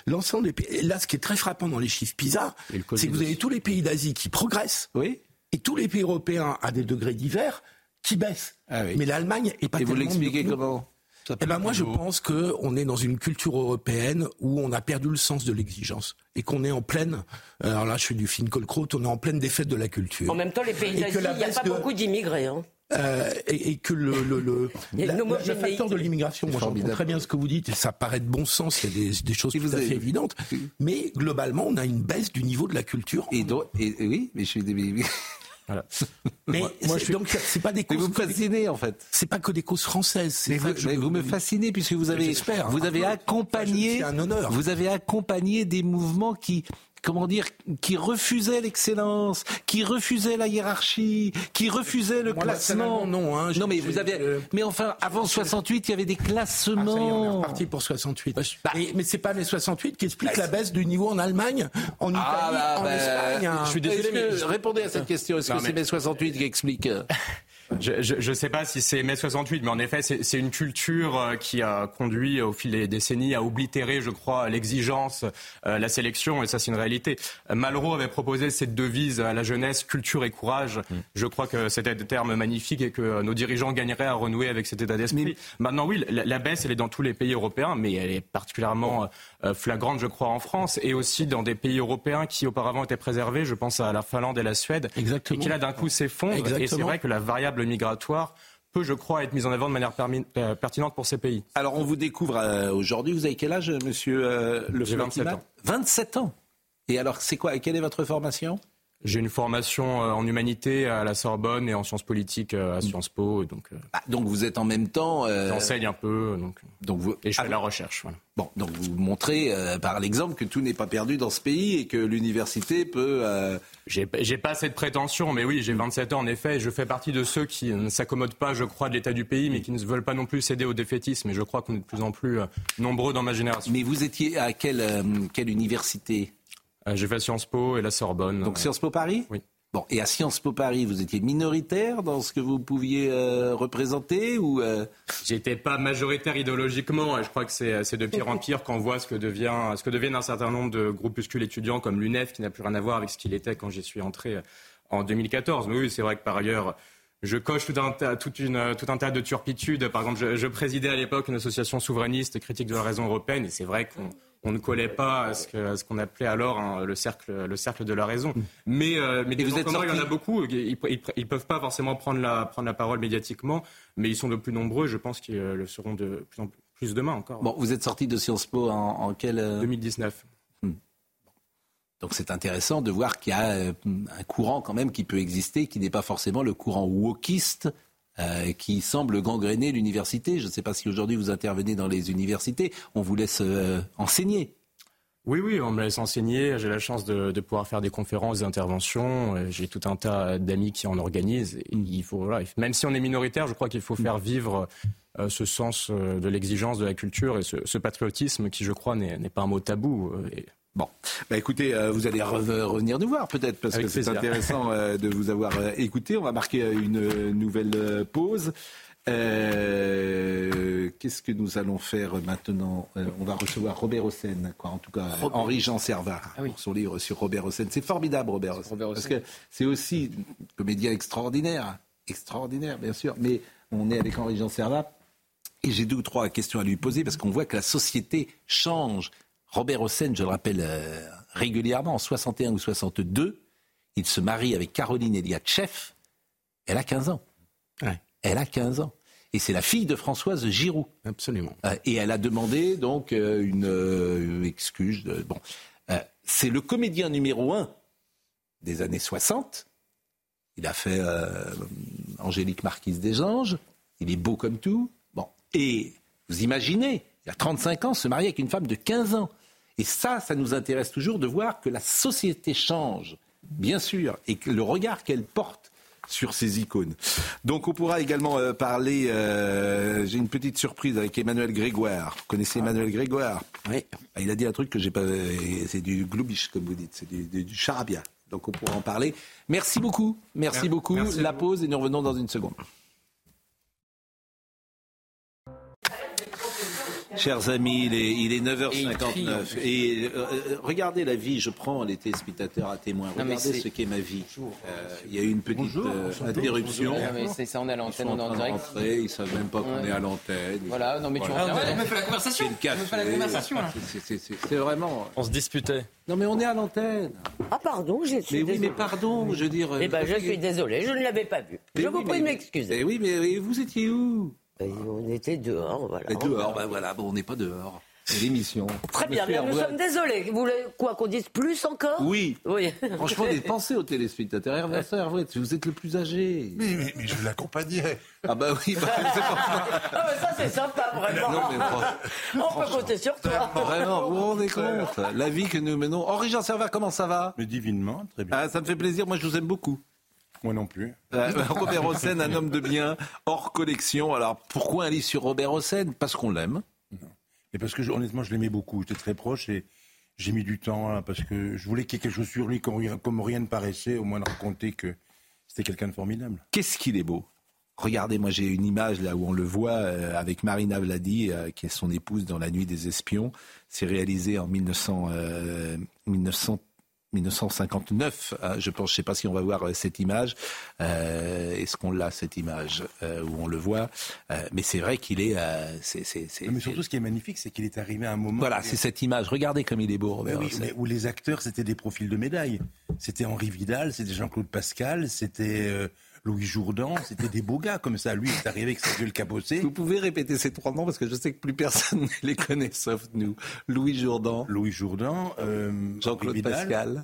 l'ensemble des pays. Là, ce qui est très frappant dans les chiffres PISA, c'est que vous avez tous les pays d'Asie qui progressent, oui. et tous les pays européens à des degrés divers qui baissent. Ah Mais l'Allemagne est pas. Et vous l'expliquez comment? Eh ben moi, je pense que on est dans une culture européenne où on a perdu le sens de l'exigence et qu'on est en pleine. Alors là, je fais du Finkielkraut, on est en pleine défaite de la culture. En même temps, les pays d'Asie, il n'y a pas beaucoup d'immigrés. Hein. Euh, et, que le, le, le, le facteur de l'immigration, moi j'entends très bien ce que vous dites, et ça paraît de bon sens, il y a des, des choses tout à fait évidentes, mais globalement on a une baisse du niveau de la culture. Et, donc, et oui, mais je suis... Voilà. Mais moi, je donc c'est pas des causes. vous me fascinez en fait. C'est pas que des causes françaises. Mais, vous, mais vous, me fascinez puisque vous avez, vous avez accompagné, un honneur. vous avez accompagné des mouvements qui comment dire, qui refusait l'excellence, qui refusait la hiérarchie, qui refusait le classement. Non, hein, non, mais vous avez, mais enfin, avant 68, il y avait des classements. Ah, y est, on est reparti pour 68. Bah, mais, c'est pas les 68 qui expliquent la baisse du niveau en Allemagne, en ah, Italie, bah, en bah, Espagne. Je suis désolé, mais répondez à cette question. Est-ce que c'est mai 68 qui explique euh, je ne sais pas si c'est mai 68, mais en effet, c'est une culture euh, qui a conduit au fil des décennies à oblitérer, je crois, l'exigence, euh, la sélection, et ça c'est une réalité. Malraux avait proposé cette devise à la jeunesse, culture et courage. Mm. Je crois que c'était des termes magnifiques et que nos dirigeants gagneraient à renouer avec cet état d'esprit. Maintenant, oui, la, baisse, elle est dans tous les pays européens, mais elle est particulièrement euh, flagrante, je crois, en France, et aussi dans des pays européens qui auparavant étaient préservés. Je pense à la Finlande et la Suède, Exactement. et qui là d'un coup s'effondrent. Et c'est vrai que la variable migratoire peut, je crois, être mise en avant de manière euh, pertinente pour ces pays. Alors, on vous découvre euh, aujourd'hui. Vous avez quel âge, monsieur euh, le J'ai 27 ans. 27 ans. Et alors, c'est quoi Quelle est votre formation? J'ai une formation en humanité à la Sorbonne et en sciences politiques à Sciences Po. donc, ah, donc vous êtes en même temps. J'enseigne un peu. Donc, donc vous... Et je fais de la recherche. Voilà. Bon, donc vous montrez par l'exemple que tout n'est pas perdu dans ce pays et que l'université peut j'ai pas cette prétention, mais oui, j'ai 27 ans en effet. Et je fais partie de ceux qui ne s'accommodent pas, je crois, de l'état du pays, mais qui ne veulent pas non plus céder au défaitisme. Et je crois qu'on est de plus en plus euh, nombreux dans ma génération. Mais vous étiez à quelle, euh, quelle université? euh, J'ai fait Sciences Po et la Sorbonne. Donc Sciences Po Paris Oui. Bon, et à Sciences Po Paris, vous étiez minoritaire dans ce que vous pouviez euh, représenter ou euh... J'étais pas majoritaire idéologiquement. Et je crois que c'est de pire en pire quand on voit ce que, devient, ce que deviennent un certain nombre de groupuscules étudiants comme l'UNEF, qui n'a plus rien à voir avec ce qu'il était quand j'y suis entré en 2014. Mais oui, c'est vrai que par ailleurs, je coche tout un, tout, une, tout un tas de turpitudes. Par exemple, je, je présidais à l'époque une association souverainiste critique de la raison européenne, et c'est vrai qu'on on ne collait pas à ce qu'on appelait alors hein, le, cercle, le cercle de la raison. Mais, euh, mais des vous êtes il y en a beaucoup. Ils ne peuvent pas forcément prendre la, prendre la parole médiatiquement, mais ils sont de plus nombreux. Je pense qu'ils euh, le seront de plus en plus demain encore. Bon, vous êtes sorti de Sciences Po en, en quel 2019. Euh, hmm. Donc c'est intéressant de voir qu'il y a un courant quand même qui peut exister, qui n'est pas forcément le courant wokiste euh, qui semble gangréner l'université. Je ne sais pas si aujourd'hui vous intervenez dans les universités. On vous laisse euh, enseigner. Oui, oui, on me laisse enseigner. J'ai la chance de, pouvoir faire des conférences, des interventions. Euh, j'ai tout un tas d'amis qui en organisent. il faut, même si on est minoritaire, je crois qu'il faut faire vivre ce sens de l'exigence de la culture et ce, patriotisme qui, je crois, n'est pas un mot tabou. Bon, bah écoutez, euh, vous allez revenir nous voir peut-être parce que c'est intéressant euh, de vous avoir euh, écouté. On va marquer une nouvelle pause. Qu'est-ce que nous allons faire maintenant? On va recevoir Robert Hossein, quoi. En tout cas, Henri Jean Servat ah pour son livre sur Robert Hossein. C'est formidable, Robert Hossein, parce que c'est aussi un comédien extraordinaire, extraordinaire, bien sûr. Mais on est avec Henri Jean Servat. Et j'ai deux ou trois questions à lui poser parce qu'on voit que la société change. Robert Hossein, je le rappelle euh, régulièrement, en 61 ou 62, il se marie avec Caroline Eliatchef. Elle a 15 ans. Elle a 15 ans. Et c'est la fille de Françoise Giroud. Absolument. Euh, et elle a demandé donc euh, une excuse. De, bon, c'est le comédien numéro un des années 60. Il a fait Angélique Marquise des Anges. Il est beau comme tout. Bon, et vous imaginez, il a 35 ans, se marier avec une femme de 15 ans. Et ça, ça nous intéresse toujours de voir que la société change, bien sûr, et que le regard qu'elle porte sur ces icônes. Donc on pourra également euh, parler, euh, j'ai une petite surprise avec Emmanuel Grégoire. Vous connaissez Emmanuel Grégoire Oui. Ah, il a dit un truc que j'ai pas... C'est du gloubiche, comme vous dites, c'est du, charabia. Donc on pourra en parler. Merci beaucoup. Merci, beaucoup. La pause et nous revenons dans une seconde. Chers amis, il est, 9h59. Et, euh, euh, regardez la vie, je prends les téléspectateurs à témoin. Regardez ce qu'est ma vie. Euh, il y a eu une petite interruption. c'est ça, on est à l'antenne, on est en direct. Rentrer, ils ne savent même pas qu'on est à l'antenne. Voilà, non mais tu voilà. on me fait la conversation. C'est la conversation. C'est vraiment. On se disputait. Non mais on est à l'antenne. Ah pardon, j'ai suis Mais oui, mais pardon, je veux dire. Eh ben, je suis désolé, je ne l'avais pas vu. Je vous prie de m'excuser. Eh oui, mais vous étiez où? On était dehors, voilà. dehors, ben voilà, bon, on n'est pas dehors. C'est l'émission. Très bien, nous sommes désolés. Vous voulez quoi qu'on dise plus encore? Oui. oui. Franchement, pensez aux téléspectateurs. Hervé, vous êtes le plus âgé. Mais, mais, mais je l'accompagnais. Ah bah oui, bah, c'est ah, ça c'est sympa, vraiment. Non, mais, On peut compter sur toi. Vraiment, vous vous rendez compte? La vie que nous menons. Henri Jean Servat, comment ça va? Mais divinement, très bien. Ah, ça me fait plaisir, moi je vous aime beaucoup. Moi non plus. Euh, Robert Hossein, un homme de bien, hors collection. Alors pourquoi un livre sur Robert Hossein? Parce qu'on l'aime. Et parce que honnêtement, je l'aimais beaucoup. J'étais très proche et j'ai mis du temps hein, parce que je voulais qu'il y ait quelque chose sur lui, comme rien ne paraissait, au moins de raconter que c'était quelqu'un de formidable. Qu'est-ce qu'il est beau? Regardez, moi j'ai une image là où on le voit euh, avec Marina Vladi, euh, qui est son épouse dans La Nuit des Espions. C'est réalisé en 1900, 1900 1959, hein, je pense, je ne sais pas si on va voir euh, cette image. Euh, est-ce qu'on l'a cette image euh, où on le voit? Mais c'est vrai qu'il est. mais surtout, ce qui est magnifique, c'est qu'il est arrivé à un moment. Voilà, c'est cette image. Regardez comme il est beau, Robert. où les acteurs, c'était des profils de médailles. C'était Henri Vidal, c'était Jean-Claude Pascal, c'était. Louis Jourdan, c'était des beaux gars comme ça. Lui, il est arrivé avec sa gueule cabossée. Vous pouvez répéter ces trois noms parce que je sais que plus personne ne les connaît sauf nous. Louis Jourdan. Louis Jourdan. Euh, Jean-Claude Pascal.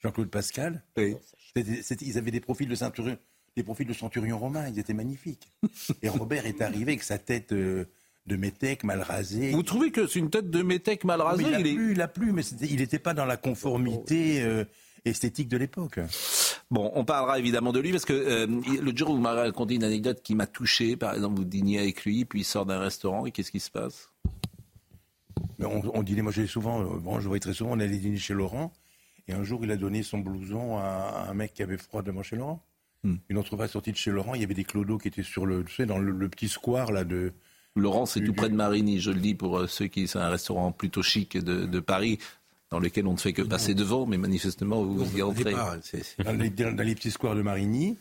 Jean-Claude Pascal. Oui. ils avaient des profils de centurion, des profils de centurion romain. Ils étaient magnifiques. Et Robert est arrivé avec sa tête. Euh, de métèque mal rasée. Vous trouvez que c'est une tête de métèque mal rasée Il a plu, il a plu, mais il n'était pas dans la conformité euh, esthétique de l'époque. Bon, on parlera évidemment de lui parce que euh, le jour où vous m'avez raconté une anecdote qui m'a touché, par exemple, vous dîniez avec lui, puis il sort d'un restaurant et qu'est-ce qui se passe? On, on, dînait, moi j'ai souvent, euh, bon, je voyais très souvent, on allait dîner chez Laurent Et un jour, il a donné son blouson à un mec qui avait froid devant chez Laurent. Hmm. Une autre fois sortie de chez Laurent, il y avait des clodos qui étaient sur le, tu sais, dans le, petit square là de. Laurent, c'est tout près de Marigny, je le dis pour euh, ceux qui. C'est un restaurant plutôt chic de, Paris dans lequel on ne fait que passer devant, mais manifestement, vous vous y entrez. Dans, les, dans les petits squares de Marigny.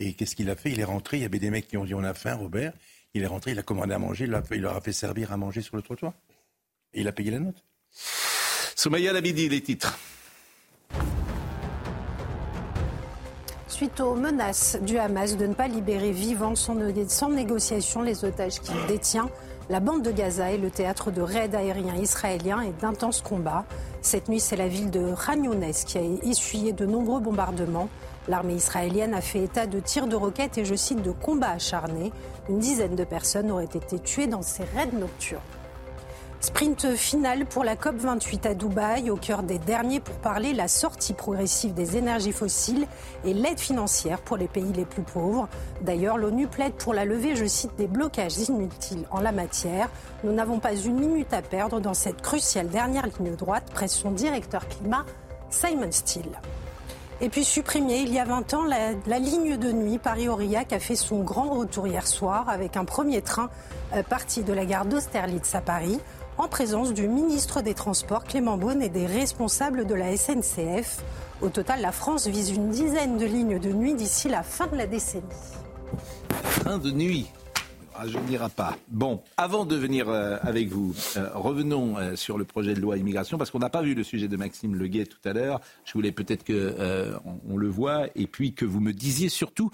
Et qu'est-ce qu'il a fait? Il est rentré, il y avait des mecs qui ont dit on a faim, Robert. Il est rentré, il a commandé à manger, il, leur a fait servir à manger sur le trottoir. Et il a payé la note. Soumaya Labidi, les titres. Suite aux menaces du Hamas de ne pas libérer vivants sans, négociation les otages qu'il détient, la bande de Gaza est le théâtre de raids aériens israéliens et d'intenses combats. Cette nuit, c'est la ville de Khan qui a essuyé de nombreux bombardements. L'armée israélienne a fait état de tirs de roquettes et, je cite, de combats acharnés. Une dizaine de personnes auraient été tuées dans ces raids nocturnes. Sprint final pour la COP28 à Dubaï, au cœur des derniers pour parler la sortie progressive des énergies fossiles et l'aide financière pour les pays les plus pauvres. D'ailleurs, l'ONU plaide pour la levée, je cite, des blocages inutiles en la matière. Nous n'avons pas une minute à perdre dans cette cruciale dernière ligne droite, presse son directeur climat, Simon Steele. Et puis supprimé il y a 20 ans, la, ligne de nuit Paris-Aurillac a fait son grand retour hier soir avec un premier train euh, parti de la gare d'Austerlitz à Paris en présence du ministre des Transports Clément Beaune et des responsables de la SNCF. Au total, la France vise une dizaine de lignes de nuit d'ici la fin de la décennie. Fin de nuit ah, je ne dirai pas. Bon, avant de venir euh, avec vous, euh, revenons euh, sur le projet de loi immigration, parce qu'on n'a pas vu le sujet de Maxime Leguet tout à l'heure. Je voulais peut-être qu'on on le voit, et puis que vous me disiez surtout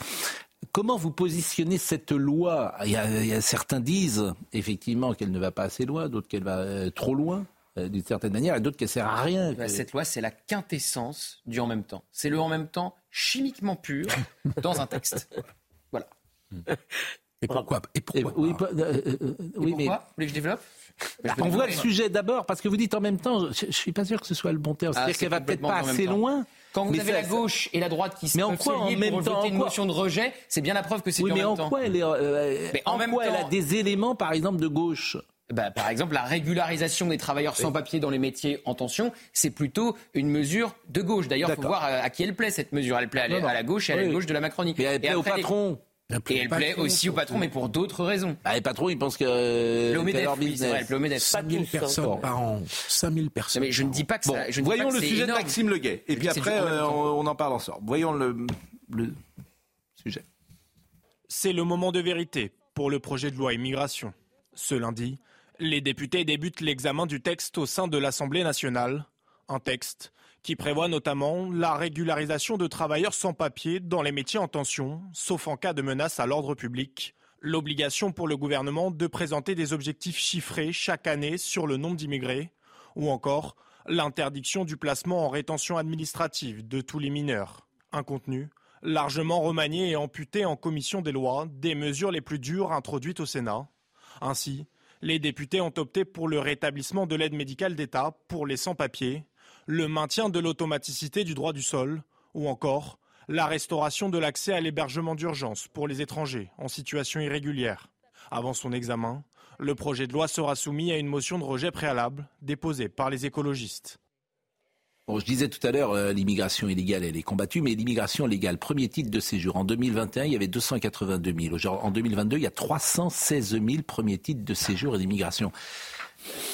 comment vous positionnez cette loi? Il y, a, certains disent effectivement qu'elle ne va pas assez loin, d'autres qu'elle va trop loin d'une certaine manière, et d'autres qu'elle sert à rien. Bah, cette loi, c'est la quintessence du en même temps. C'est le en même temps chimiquement pur dans un texte. Voilà. Et pourquoi Et pourquoi oui, euh, euh, euh, oui, mais... Vous voulez que je développe? On voit le sujet d'abord, parce que vous dites en même temps, je ne suis pas sûr que ce soit le bon terme. Ah, C'est-à-dire qu'elle va peut-être pas assez loin. Quand vous avez la gauche et la droite qui se mais en quoi, en même pour temps, voter une motion de rejet, c'est bien la preuve que c'est oui, mais en, temps. Quoi elle est, mais en, même quoi elle a des éléments, par exemple, de gauche? Bah, par exemple, la régularisation des travailleurs sans papier dans les métiers en tension, c'est plutôt une mesure de gauche. D'ailleurs, il faut voir à, qui elle plaît cette mesure. Elle plaît à, la gauche et à la gauche de la Macronie. Mais elle plaît au patron. Et elle plaît aussi au patron, mais pour d'autres raisons. Ah, les patrons, ils pensent que. Euh, le MEDEF, oui, c'est vrai, le 5000 personnes par an. 5000 personnes. Mais je ne dis pas que ça. Je voyons le sujet de Maxime Leguet. Et puis après, euh, on, en parle ensemble. Voyons le, le sujet. C'est le moment de vérité pour le projet de loi immigration. Ce lundi, les députés débutent l'examen du texte au sein de l'Assemblée nationale. Un texte qui prévoit notamment la régularisation de travailleurs sans papier dans les métiers en tension, sauf en cas de menace à l'ordre public, l'obligation pour le gouvernement de présenter des objectifs chiffrés chaque année sur le nombre d'immigrés, ou encore l'interdiction du placement en rétention administrative de tous les mineurs. Un contenu largement remanié et amputé en commission des lois des mesures les plus dures introduites au Sénat. Ainsi, les députés ont opté pour le rétablissement de l'aide médicale d'État pour les sans-papiers, le maintien de l'automaticité du droit du sol ou encore la restauration de l'accès à l'hébergement d'urgence pour les étrangers en situation irrégulière. Avant son examen, le projet de loi sera soumis à une motion de rejet préalable déposée par les écologistes. Bon, je disais tout à l'heure, euh, l'immigration illégale, elle est combattue, mais l'immigration légale, premier titre de séjour. En 2021, il y avait 282 000. En 2022, il y a 316 000 premiers titres de séjour et d'immigration.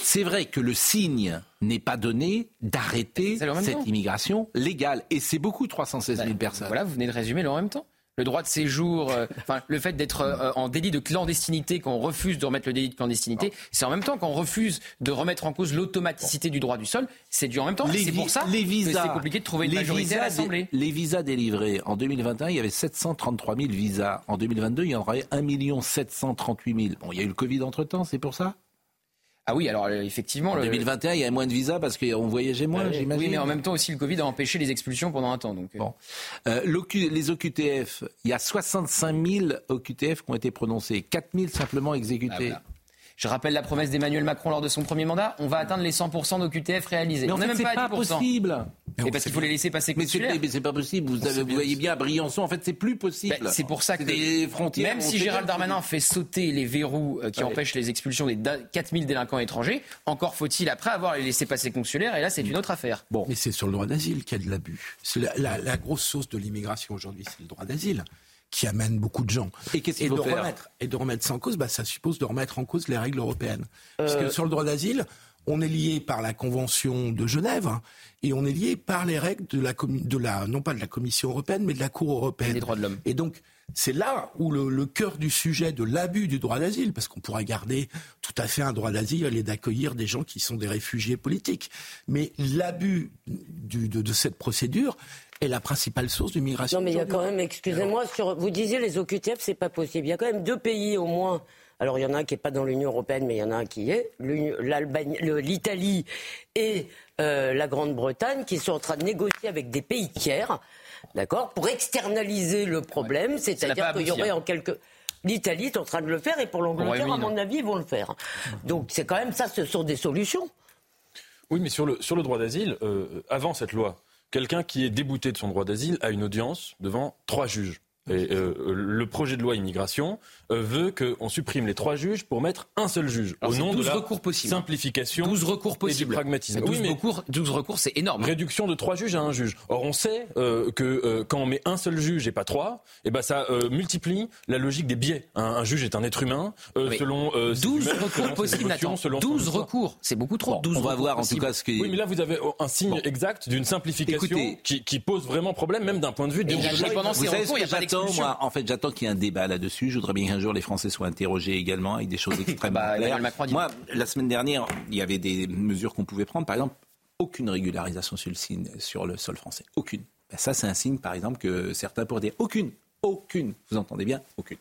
C'est vrai que le signe n'est pas donné d'arrêter cette immigration légale. Et c'est beaucoup, 316 000 bah, personnes. Voilà, vous venez de résumer en même temps le droit de séjour, euh, enfin le fait d'être euh, en délit de clandestinité, qu'on refuse de remettre le délit de clandestinité, c'est en même temps qu'on refuse de remettre en cause l'automaticité du droit du sol. C'est du en même temps. C'est pour ça les visas, que c'est compliqué de trouver une majorité à l'Assemblée. Les visas délivrés en 2021, il y avait 733 000 visas. En 2022, il y en aurait 1 738 000. Bon, il y a eu le Covid entre temps, c'est pour ça? Ah oui, alors euh, effectivement. En 2021, il y avait moins de visas parce qu'on voyageait moins, j'imagine. Oui, mais en même temps aussi, le Covid a empêché les expulsions pendant un temps. Donc... Euh. Bon. Euh, les OQTF, il y a 65 000 OQTF qui ont été prononcés, 4 000 simplement exécutés. Ah, Je rappelle la promesse d'Emmanuel Macron lors de son premier mandat, on va atteindre les 100% d'OQTF réalisés. Mais en fait, c'est pas, pas possible. Et parce qu'il faut les laisser passer mais c'est, consulaires. mais c'est pas possible. Vous, avez- vous voyez bien à Briançon, en fait, c'est plus possible. Ben, c'est pour ça que les frontières. même on si Gérald. Darmanin fait sauter les verrous euh, qui Ouais. empêchent les expulsions des da- 4000 délinquants étrangers, encore faut-il après avoir les laissés passer consulaires et là c'est une autre affaire. Bon. Mais c'est sur le droit d'asile qu'il y a de l'abus. C'est la, la- la grosse source de l'immigration aujourd'hui, c'est le droit d'asile qui amène beaucoup de gens. Et qu'est-ce qu'il faut de faire remettre, Et de remettre ça en cause, bah, ça suppose de remettre en cause les règles européennes. Parce Euh, que sur le droit d'asile, on est lié par la Convention de Genève hein, et on est lié par les règles de la, commu- de la non pas de la Commission européenne, mais de la Cour européenne des droits de l'homme. Et donc, c'est là où le, le cœur du sujet de l'abus du droit d'asile, parce qu'on pourrait garder tout à fait un droit d'asile et d'accueillir des gens qui sont des réfugiés politiques. Mais l'abus de cette procédure est la principale source de migration. Non, mais il y a quand même, excusez-moi, sur, vous disiez les OQTF, c'est pas possible. Il y a quand même deux pays au moins. Alors, il y en a un qui n'est pas dans l'Union européenne, mais il y en a un qui est. L'Italie et euh, la Grande-Bretagne qui sont en train de négocier avec des pays tiers, d'accord, pour externaliser le problème. C'est-à-dire qu'il y aurait hein. en quelque. L'Italie est en train de le faire et pour l'Angleterre, à mon avis, ils vont le faire. Donc, c'est quand même ça, ce sont des solutions. Oui, mais sur le, sur le droit d'asile, euh, avant cette loi, quelqu'un qui est débouté de son droit d'asile a une audience devant trois juges. Et euh, le projet de loi immigration euh, veut qu'on supprime les trois juges pour mettre un seul juge Alors, au nom de 12 la recours possibles. simplification 12 recours et du possibles. pragmatisme. 12 Oui, mais recours, 12 recours, c'est énorme. réduction de trois juges à un juge. Or, on sait euh, que euh, quand on met un seul juge et pas trois, eh ben ça euh, multiplie la logique des biais. Un, un juge est un être humain euh, Mais selon euh, ses 12 humeurs, selon recours possibles, émotions, Nathan. selon son 12 histoire. recours, c'est beaucoup trop. Bon, 12 on va recours voir en tout possibles. cas ce qui. Oui, mais là, vous avez un signe exact d'une simplification Écoutez. qui, qui pose vraiment problème, même d'un point de vue Vous savez ce que pas j'attends, moi En fait, j'attends qu'il y ait un débat là-dessus. Je voudrais bien qu'un jour les Français soient interrogés également avec des choses extrêmement Bah, claires. Macron Moi, la semaine dernière, il y avait des mesures qu'on pouvait prendre. Par exemple, aucune régularisation sur le, signe, sur le sol français. Aucune. Ben, ça, c'est un signe, par exemple, que certains pourraient dire aucune. Aucune. Vous entendez bien? Aucune.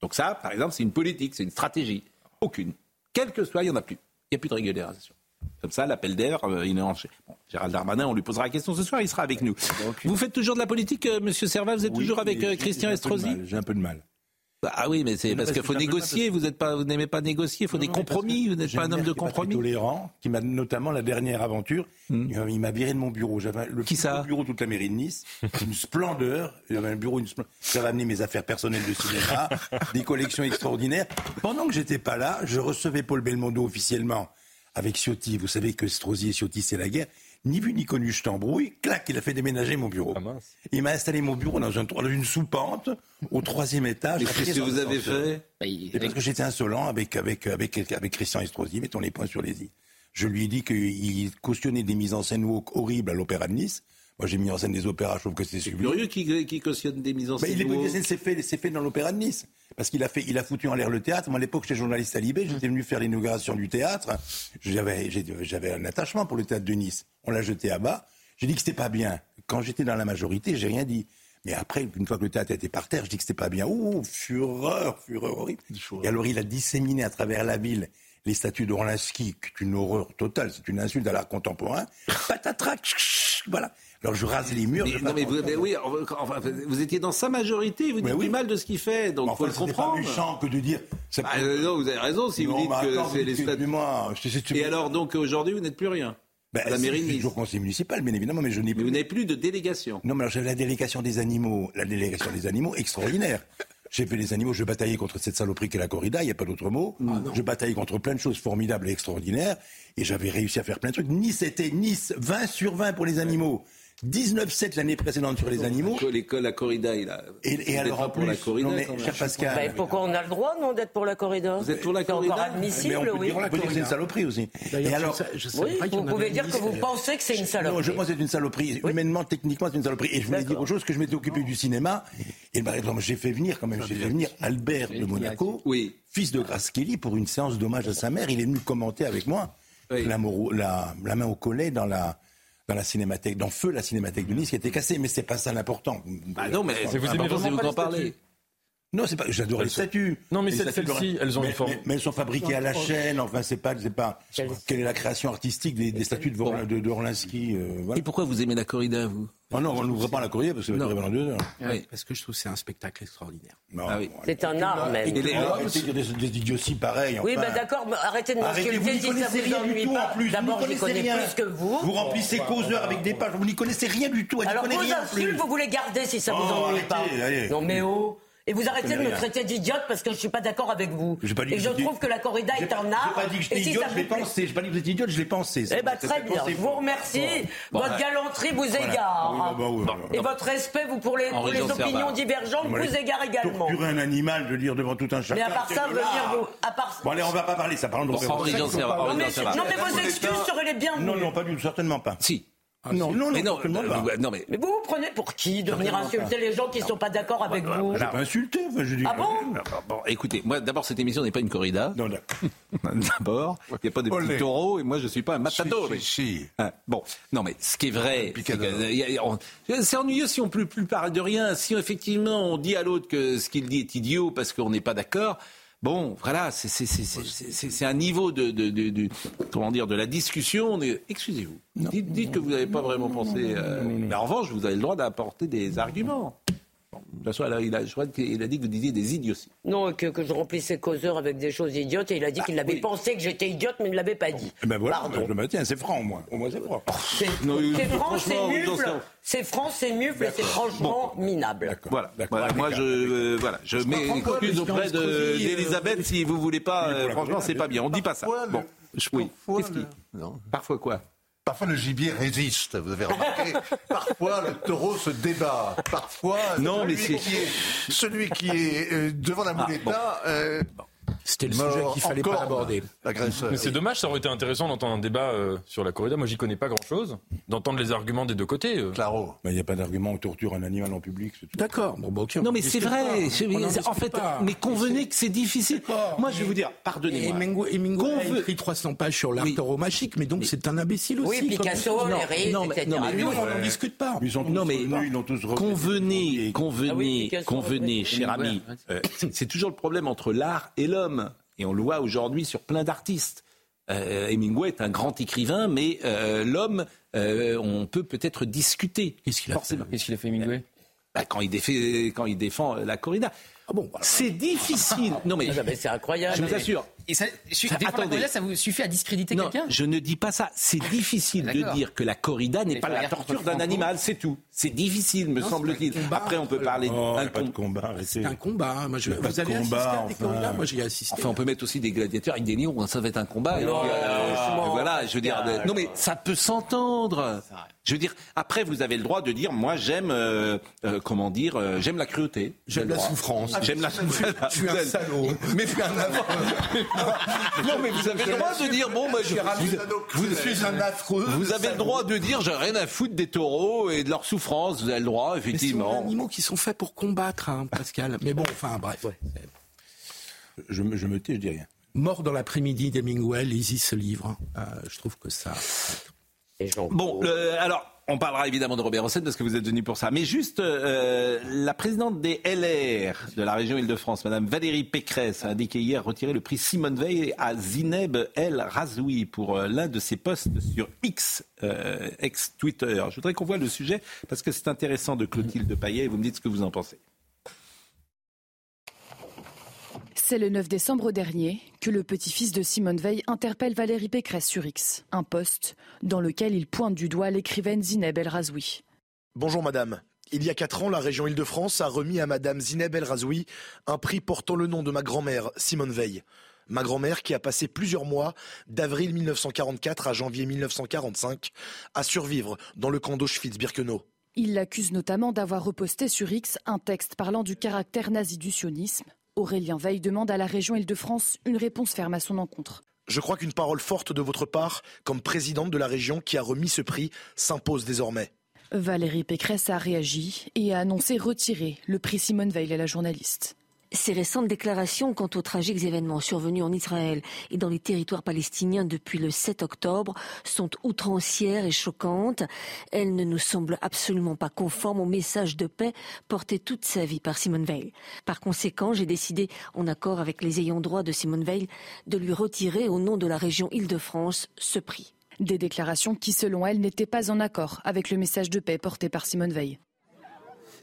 Donc ça, par exemple, c'est une politique, c'est une stratégie. Aucune. Quel que soit, il n'y en a plus. Il n'y a plus de régularisation. Comme ça, l'appel d'air, euh, il est en... Gérald Darmanin, on lui posera la question ce soir, il sera avec nous. Vous faites toujours de la politique, euh, Monsieur Servat Vous êtes Oui, toujours avec euh, Christian Estrosi J'ai un peu de mal. Ah oui, mais c'est parce qu'il faut négocier. Vous n'êtes pas, vous n'aimez pas négocier. Il faut des compromis. Vous n'êtes pas un homme de compromis. tolérant, qui m'a notamment la dernière aventure, il m'a- il m'a viré de mon bureau. J'avais le Qui ça bureau de toute la mairie de Nice, une splendeur. J'avais un bureau, une splendeur. J'avais amené mes affaires personnelles de cinéma, des collections extraordinaires. Pendant que j'étais pas là, je recevais Paul Belmondo officiellement avec Ciotti. Vous savez que Strozzi et Ciotti, c'est la guerre. Ni vu ni connu, je t'embrouille. Clac, il a fait déménager mon bureau. il m'a installé mon bureau dans, un, dans une sous-pente au troisième étage. Et qu'est-ce que vous avez fait Et parce que j'étais insolent avec, avec, avec, avec Christian Estrosi, mettons les points sur les i. Je lui ai dit qu'il cautionnait des mises en scène woke horribles à l'Opéra de Nice. Moi, j'ai mis en scène des opéras, je trouve que c'est sublime. Curieux qui, qui cautionne des mises en Mais scène. il c'est fait, c'est fait dans l'Opéra de Nice. Parce qu'il a fait, il a foutu en l'air le théâtre. Moi, à l'époque, j'étais journaliste à Libé, j'étais venu faire l'inauguration du théâtre. J'avais, un attachement pour le théâtre de Nice. On l'a jeté à bas. J'ai dit que c'était pas bien. Quand j'étais dans la majorité, j'ai rien dit. Mais après, une fois que le théâtre était par terre, je dis que c'était pas bien. Ouh, fureur, fureur horrible. Et alors, il a disséminé à travers la ville les statues de Orlinski, qui est une horreur totale, c'est une insulte à l'art contemporain. Patatrac, voilà. Alors je rase les murs. Mais, non, mais vous, en- mais oui, enfin, vous étiez dans sa majorité, vous dites du mal de ce qu'il fait, donc Mais faut enfin, le comprendre. pas méchant que de dire. Ah, euh, non, vous avez raison si vous dites mais que c'est les statuts. Et alors, donc aujourd'hui, vous n'êtes plus rien Ben, à la mairie de je suis toujours conseiller municipal, bien évidemment, mais je n'ai plus. Vous n'avez plus de délégation. Non, mais alors j'avais la délégation des animaux, la délégation des animaux extraordinaire. J'ai fait les animaux, je bataillais contre cette saloperie qu'est la corrida, il n'y a pas d'autre mot. je bataillais contre plein de choses formidables et extraordinaires, et j'avais réussi à faire plein de trucs. Nice était Nice, 20 sur 20 pour les animaux. 19-7 l'année précédente sur les animaux. L'école à corrida, il a. Et, et alors pas en pour la corrida, non mais, quand même. cher Pascal, pourquoi on a le droit, non, d'être pour la corrida Vous êtes pour la C'est encore corrida admissible, mais on peut oui. dire, on peut dire que c'est une saloperie aussi. Et alors, je sais Oui, pas vous pouvez dire que vous liste. pensez que c'est une Non, saloperie. je pense que c'est une saloperie. Humainement, techniquement, c'est une saloperie. Et je voulais dire autre chose, que je m'étais occupé du cinéma. Et par exemple, j'ai fait venir, quand même, j'ai fait venir Albert de Monaco, fils de Grace Kelly, pour une séance d'hommage à sa mère. Il est venu commenter avec moi la, la- la main au collet dans la, dans la cinémathèque, dans Feu, la cinémathèque de Nice, qui était cassée. Mais c'est pas ça l'important. Bah non, mais vous aimez c'est vraiment vous pas en parler. Non, c'est pas. J'adore les sont- statues. Non, mais celles-ci, elles ont mais, une forme. Mais, mais elles sont fabriquées à la chaîne. Enfin, c'est pas, c'est pas. Quelle est la création artistique des, des statues de, Vor- de, de Orlinski euh, voilà. Et pourquoi vous aimez la corrida, vous? Oh non, on n'ouvre pas la courrier parce que ça va durer pendant deux heures. Oui, parce que je trouve que c'est un spectacle extraordinaire. Ah oui. C'est un art, même. Et les de dire des, des idioties pareils. Oui, bah d'accord, mais arrêtez de Arrêtez, vous n'y m'insulter si ça connaissez vous rien du ennuie tout pas. en plus. D'abord, Vous je connais plus que vous. Vous remplissez causeur avec des pages. Vous n'y connaissez rien du tout. Alors vos insultes, vous voulez garder si ça vous Oh, ennuie pas. Non mais oh et vous arrêtez de me traiter d'idiote parce que je suis pas d'accord avec vous. J'ai pas dit et que je j'étais- trouve que la corrida J'ai est un art. J'ai pas dit que j'étais si idiote, ça je l'ai pensé. J'ai pas dit que vous étiez idiote, je l'ai pensé. Eh ben C'est très bien, je vous remercie. Bon, votre bah, galanterie vous voilà. égare. Oui, bah, bah, oui, bah, Et bah. votre respect vous pour les, pour opinions Servat. divergentes vous égare également. Torturer un animal, de dire devant tout un chacun. Mais à part ça, venir vous. À part Bon, allez, on va pas parler ça. Parlons de non, mais vos excuses seraient les bienvenues. Non, non, pas du tout, certainement pas. Si. Non, non, mais non, non, certainement euh, pas. non, mais Mais vous vous prenez pour qui de venir insulter les gens qui ne sont pas d'accord avec vous J'ai pas insulté, enfin, je dis. Ah bon Bon, écoutez, moi, d'abord, cette émission n'est pas une corrida. Non, d'accord. D'abord, il n'y a pas de petits taureaux et moi, je ne suis pas un matador. Si, si, si. Hein, bon, non, mais ce qui est vrai, c'est ennuyeux si on ne peut plus parler de rien. Si effectivement on dit à l'autre que ce qu'il dit est idiot parce qu'on n'est pas d'accord, bon, voilà, c'est- un niveau de, de, de- de- comment dire, de la discussion. Excusez-vous, dites, dites que vous n'avez pas vraiment pensé. euh, mais en revanche, vous avez le droit d'apporter des arguments. Bon, de toute façon, il a, je crois qu'il a dit que vous disiez des idioties. Non, que, que je remplissais causeur avec des choses idiotes et il a dit qu'il avait pensé que j'étais idiote mais il ne l'avait pas dit. Eh ben voilà, Pardon. je le maintiens, c'est franc au moins. Au moins, c'est franc. C'est franc, c'est mufle. ce- C'est franc, c'est mufle et c'est franchement minable. Voilà, Voilà, moi je, euh, voilà, je mets une excuse auprès de- d'Elisabeth si vous voulez pas. euh, franchement, c'est pas bien. On dit pas ça. Bon, oui. Parfois quoi? Parfois le gibier résiste, vous avez remarqué. Parfois le taureau se débat. Parfois Non, celui, qui est, celui qui est euh, devant la mouletta. euh, C'était le sujet qu'il fallait pas aborder. L'agresseur. Mais c'est dommage, ça aurait été intéressant d'entendre un débat euh, sur la corrida. Moi, j'y connais pas grand-chose. D'entendre les arguments des deux côtés. euh. Claro. Ben, Il n'y a pas d'argument on torture un animal en public. D'accord. Bon, bah, ok, on Non, mais c'est vrai. en fait, pas. mais convenez que c'est difficile. Moi, je vais vous dire, pardonnez-moi. Qu'on a écrit 300 pages sur l'art Oui. tauromachique, mais donc c'est un imbécile aussi. Oui, Picasso, les non, mais- etc. non, mais- Ah, nous, on n'en discute pas. Ils sont tous Non, mais. Convenez, convenez, Ah convenez, cher ami. euh, c'est toujours le problème entre l'art et l'homme. Et on le voit aujourd'hui sur plein d'artistes. Euh, Hemingway est un grand écrivain, mais euh, l'homme, euh, on peut peut-être discuter. Qu'est-ce qu'il a fait Forcément. Qu'est-ce qu'il a fait, Hemingway Bah, quand, il défait, quand il défend la corrida. Ah bon, voilà. C'est difficile. Non mais, Ah, mais c'est incroyable. je vous assure. Et ça, la attendez. corrida, ça vous suffit à discréditer quelqu'un je ne dis pas ça. C'est difficile de dire que la corrida n'est pas la torture d'un animal, c'est tout. C'est difficile, me semble-t-il. un. Après, on peut parler Oh, d'un pas de com- combat. C'est un combat. Moi, je... Mais pas Vous avez assisté combat, à des enfin. corridas Moi, j'y ai assisté. Enfin, on peut mettre aussi des gladiateurs avec des lions. hein, Ça va être un combat. et Non, puis, euh, voilà, je veux dire. Non, mais ça peut s'entendre. Je veux dire. Après, vous avez le droit de dire, moi, j'aime, euh, euh, comment dire, euh, j'aime la cruauté. J'aime la souffrance. J'aime la souffrance. Je suis un salaud. Mais non, mais vous avez le droit de dire, bon, moi, je, vous, suis un affreux. vous avez le droit de dire, j'ai rien à foutre des taureaux et de leur souffrance. Vous avez le droit, Mais ce sont des effectivement. animaux qui sont faits pour combattre, hein, Pascal. Mais bon, enfin, bref. Je, me- je me tais, je dis rien. Mort dans l'après-midi d'Hemingway, lisez ce livre. Euh, je trouve que ça. Bon, le- alors, on parlera évidemment de Robert Hossein parce que vous êtes venu pour ça. Mais juste, euh, la présidente des LR de la région Île-de-France, Madame Valérie Pécresse, a indiqué hier retirer le prix Simone Veil à Zineb El Razoui pour euh, l'un de ses posts sur X, euh, ex-Twitter. Je voudrais qu'on voit le sujet parce que c'est intéressant de Clotilde Payet et vous me dites ce que vous en pensez. C'est le 9 décembre dernier que le petit-fils de Simone Veil interpelle Valérie Pécresse sur X, un post dans lequel il pointe du doigt l'écrivaine Zineb El Razoui. Bonjour madame. Il y a quatre ans, la région Île-de-France a remis à madame Zineb El Razoui un prix portant le nom de ma grand-mère, Simone Veil. Ma grand-mère qui a passé plusieurs mois, d'avril 1944 à janvier 1945, à survivre dans le camp d'Auschwitz-Birkenau. Il l'accuse notamment d'avoir reposté sur X un texte parlant du caractère nazi du sionisme. Aurélien Veil demande à la région Île-de-France une réponse ferme à son encontre. Je crois qu'une parole forte de votre part, comme présidente de la région qui a remis ce prix, s'impose désormais. Valérie Pécresse a réagi et a annoncé retirer le prix Simone Veil à la journaliste. Ces récentes déclarations quant aux tragiques événements survenus en Israël et dans les territoires palestiniens depuis le 7 octobre sont outrancières et choquantes. Elles ne nous semblent absolument pas conformes au message de paix porté toute sa vie par Simone Veil. Par conséquent, j'ai décidé, en accord avec les ayants droit de Simone Veil, de lui retirer au nom de la région Île-de-France ce prix. Des déclarations qui, selon elle, n'étaient pas en accord avec le message de paix porté par Simone Veil.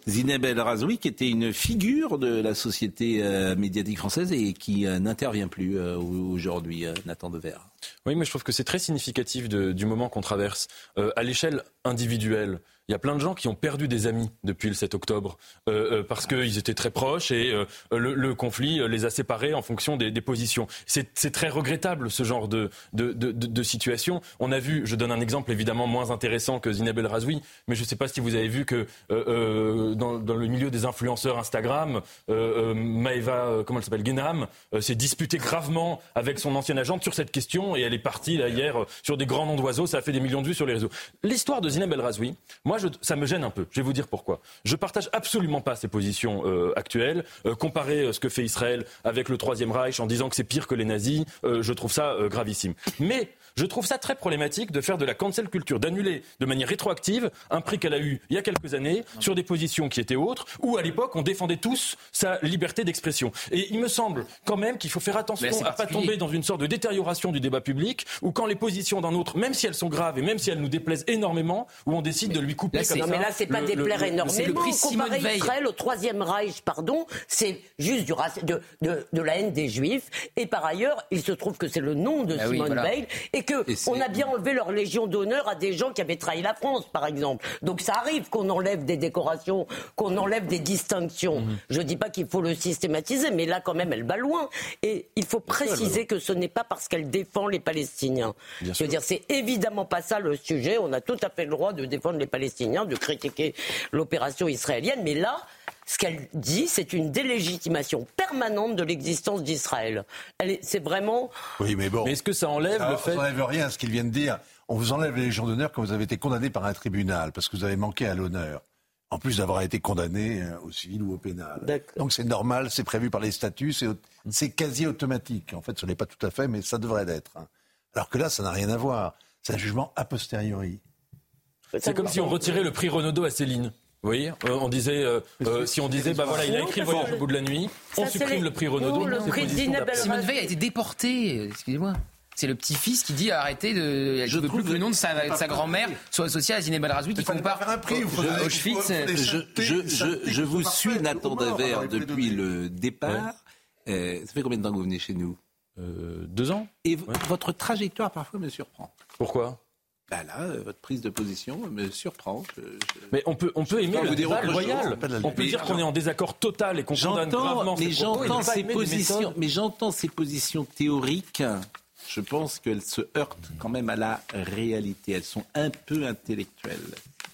Zineb El Razoui, qui était une figure de la société euh, médiatique française et qui euh, n'intervient plus euh, aujourd'hui, Nathan Dever. Oui, mais je trouve que c'est très significatif du moment qu'on traverse. à l'échelle individuelle, il y a plein de gens qui ont perdu des amis depuis le 7 octobre euh, euh, parce qu'ils étaient très proches et euh, le, conflit les a séparés en fonction des, positions. C'est très regrettable ce genre de, situation. On a vu, je donne un exemple évidemment moins intéressant que Zineb El Razoui, mais je ne sais pas si vous avez vu que dans, le milieu des influenceurs Instagram, Maeva, comment elle s'appelle, Genam, s'est disputée gravement avec son ancienne agente sur cette question et elle est partie là, hier sur des grands noms d'oiseaux. Ça a fait des millions de vues sur les réseaux. L'histoire de Zineb El Razoui, moi ça me gêne un peu. Je vais vous dire pourquoi. Je partage absolument pas ces positions euh, actuelles. Euh, comparer euh, ce que fait Israël avec le Troisième Reich en disant que c'est pire que les nazis, je trouve ça gravissime. Mais je trouve ça très problématique de faire de la cancel culture, d'annuler de manière rétroactive un prix qu'elle a eu il y a quelques années sur des positions qui étaient autres, où à l'époque on défendait tous sa liberté d'expression. Et il me semble quand même qu'il faut faire attention à ne pas tomber dans une sorte de détérioration du débat public, où quand les positions d'un autre, même si elles sont graves et même si elles nous déplaisent énormément, où on décide de lui couper comme ça. Non mais là c'est pas déplaire énormément. Comparer Israël au troisième Reich, pardon, c'est juste du de, de, de, la haine des Juifs. Et par ailleurs, il se trouve que c'est le nom de bah Simone Veil et qu'on a bien enlevé leur légion d'honneur à des gens qui avaient trahi la France, par exemple. Donc ça arrive qu'on enlève des décorations, qu'on enlève des distinctions. Mhm. Je ne dis pas qu'il faut le systématiser, mais là quand même elle va loin. Et il faut préciser que ce n'est pas parce qu'elle défend les Palestiniens. Je veux dire, c'est évidemment pas ça le sujet. On a tout à fait le droit de défendre les Palestiniens, de critiquer l'opération israélienne, mais là, ce qu'elle dit, c'est une délégitimation permanente de l'existence d'Israël. C'est vraiment. Oui, mais bon. Mais est-ce que ça enlève le fait. Ça n'enlève rien à ce qu'il vient de dire. On vous enlève les légions d'honneur quand vous avez été condamné par un tribunal parce que vous avez manqué à l'honneur. En plus d'avoir été condamné euh, au civil ou au pénal. Donc c'est normal, c'est prévu par les statuts, c'est quasi automatique. En fait, ce n'est pas tout à fait, mais ça devrait l'être. Hein. Alors que là, ça n'a rien à voir. C'est un jugement a posteriori. C'est comme si on retirait le prix Renaudot à Céline. Oui, euh, on disait, euh, euh, si on disait, bah voilà, il a écrit le voyage au bout de la nuit, on supprime le prix Renaudot. Simone Veil a été déportée, excusez-moi. C'est le petit-fils qui dit arrêtez de. Je ne veux plus que le nom de sa, sa grand-mère soit associé à Zineb El Razoui qui compare un prix, Auschwitz. Je, je, je, vous suis, Nathan Daver, depuis le départ. ça fait combien de temps que vous venez chez nous? Deux ans. Et votre trajectoire parfois me surprend. Pourquoi? Bah là, euh, votre prise de position me surprend. Mais on peut, on peut aimer le débat loyal. On peut dire qu'on est en désaccord total et qu'on condamne gravement mais j'entends ces positions, mais j'entends ces positions théoriques. Je pense qu'elles se heurtent quand même à la réalité. Elles sont un peu intellectuelles,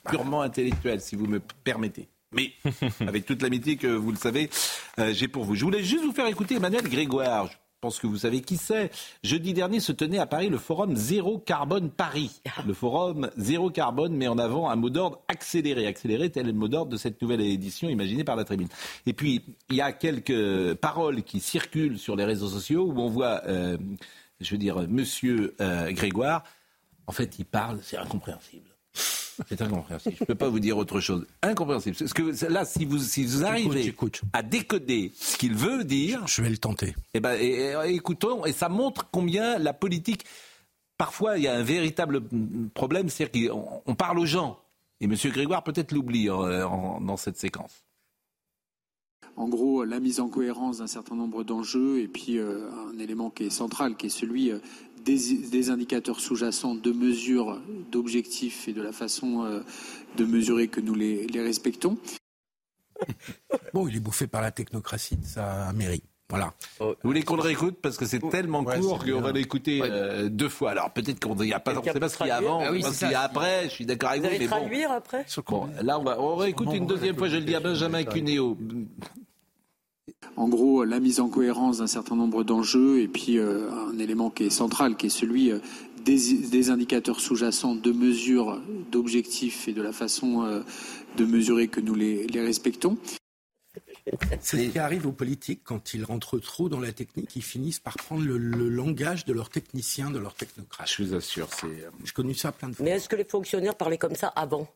purement intellectuelles, si vous me permettez. Mais avec toute l'amitié que vous le savez, euh, j'ai pour vous. Je voulais juste vous faire écouter Emmanuel Grégoire. Je pense que vous savez qui c'est. Jeudi dernier se tenait à Paris le forum Zéro Carbone Paris. Le forum Zéro Carbone met en avant un mot d'ordre accéléré. Accéléré, tel est le mot d'ordre de cette nouvelle édition imaginée par la tribune. Et puis, il y a quelques paroles qui circulent sur les réseaux sociaux où on voit, euh, je veux dire, monsieur euh, Grégoire. En fait, il parle, c'est incompréhensible. C'est incompréhensible. Je ne peux pas vous dire autre chose. Incompréhensible. Parce que là, si vous, si vous arrivez à décoder ce qu'il veut dire. Je vais le tenter. Eh ben, écoutons, et ça montre combien la politique. Parfois, il y a un véritable problème, c'est-à-dire qu'on parle aux gens. Et M. Grégoire peut-être l'oublie dans cette séquence. En gros, la mise en cohérence d'un certain nombre d'enjeux et puis euh, un élément qui est central, qui est celui des, indicateurs sous-jacents de mesure d'objectifs et de la façon euh, de mesurer que nous les, respectons. Bon, il est bouffé par la technocratie, ça mérite. Voilà. Vous voulez qu'on le réécoute parce que c'est tellement court qu'on va l'écouter euh, deux fois. Alors peut-être qu'on n'y a pas, on sait pas ce qu'il y a avant, ah ce qu'il y a après. Je suis d'accord avec vous. Vous allez traduire après. là on va on réécoute une deuxième fois. Je le dis à Benjamin Cuneo. En gros, la mise en cohérence d'un certain nombre d'enjeux et puis euh, un élément qui est central, qui est celui euh, des, indicateurs sous-jacents de mesure d'objectifs et de la façon euh, de mesurer que nous les, respectons. C'est ce qui arrive aux politiques quand ils rentrent trop dans la technique, ils finissent par prendre le, langage de leurs techniciens, de leurs technocrates. Je vous assure, c'est. J'ai connu ça plein de fois. Mais est-ce que les fonctionnaires parlaient comme ça avant?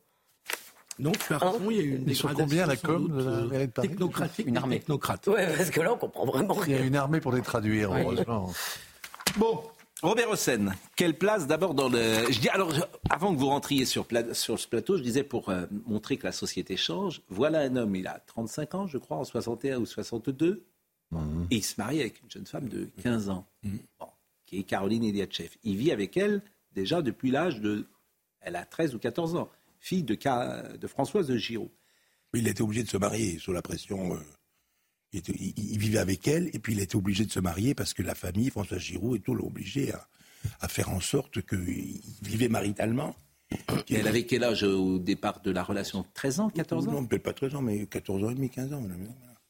Non, tu as raison, il y a eu une dégradation. combien la com de la mairie de Paris Technocratique, une armée. Technocrate. Ouais, parce que là, on comprend vraiment rien. Il y a une armée pour les traduire, heureusement. Bon, Robert Hossein, quelle place d'abord dans le. Je dis, alors, avant que vous rentriez sur, sur ce plateau, je disais pour euh, montrer que la société change, voilà un homme, il a 35 ans, je crois, en 61 ou 62, mhm. et il se marie avec une jeune femme de 15 ans, mhm. qui est Caroline Eliachev. Il vit avec elle déjà depuis l'âge de. Elle a 13 ou 14 ans, fille de, de Françoise de Giraud. Il était obligé de se marier sous la pression. Euh, il, vivait avec elle et puis il était obligé de se marier parce que la famille, François Giroud et tout, l'a obligé à, faire en sorte qu'il vivait maritalement. elle avait quel âge au départ de la relation? 13 ans, 14 ans? Non, peut-être pas 13 ans, mais 14 ans et demi, 15 ans.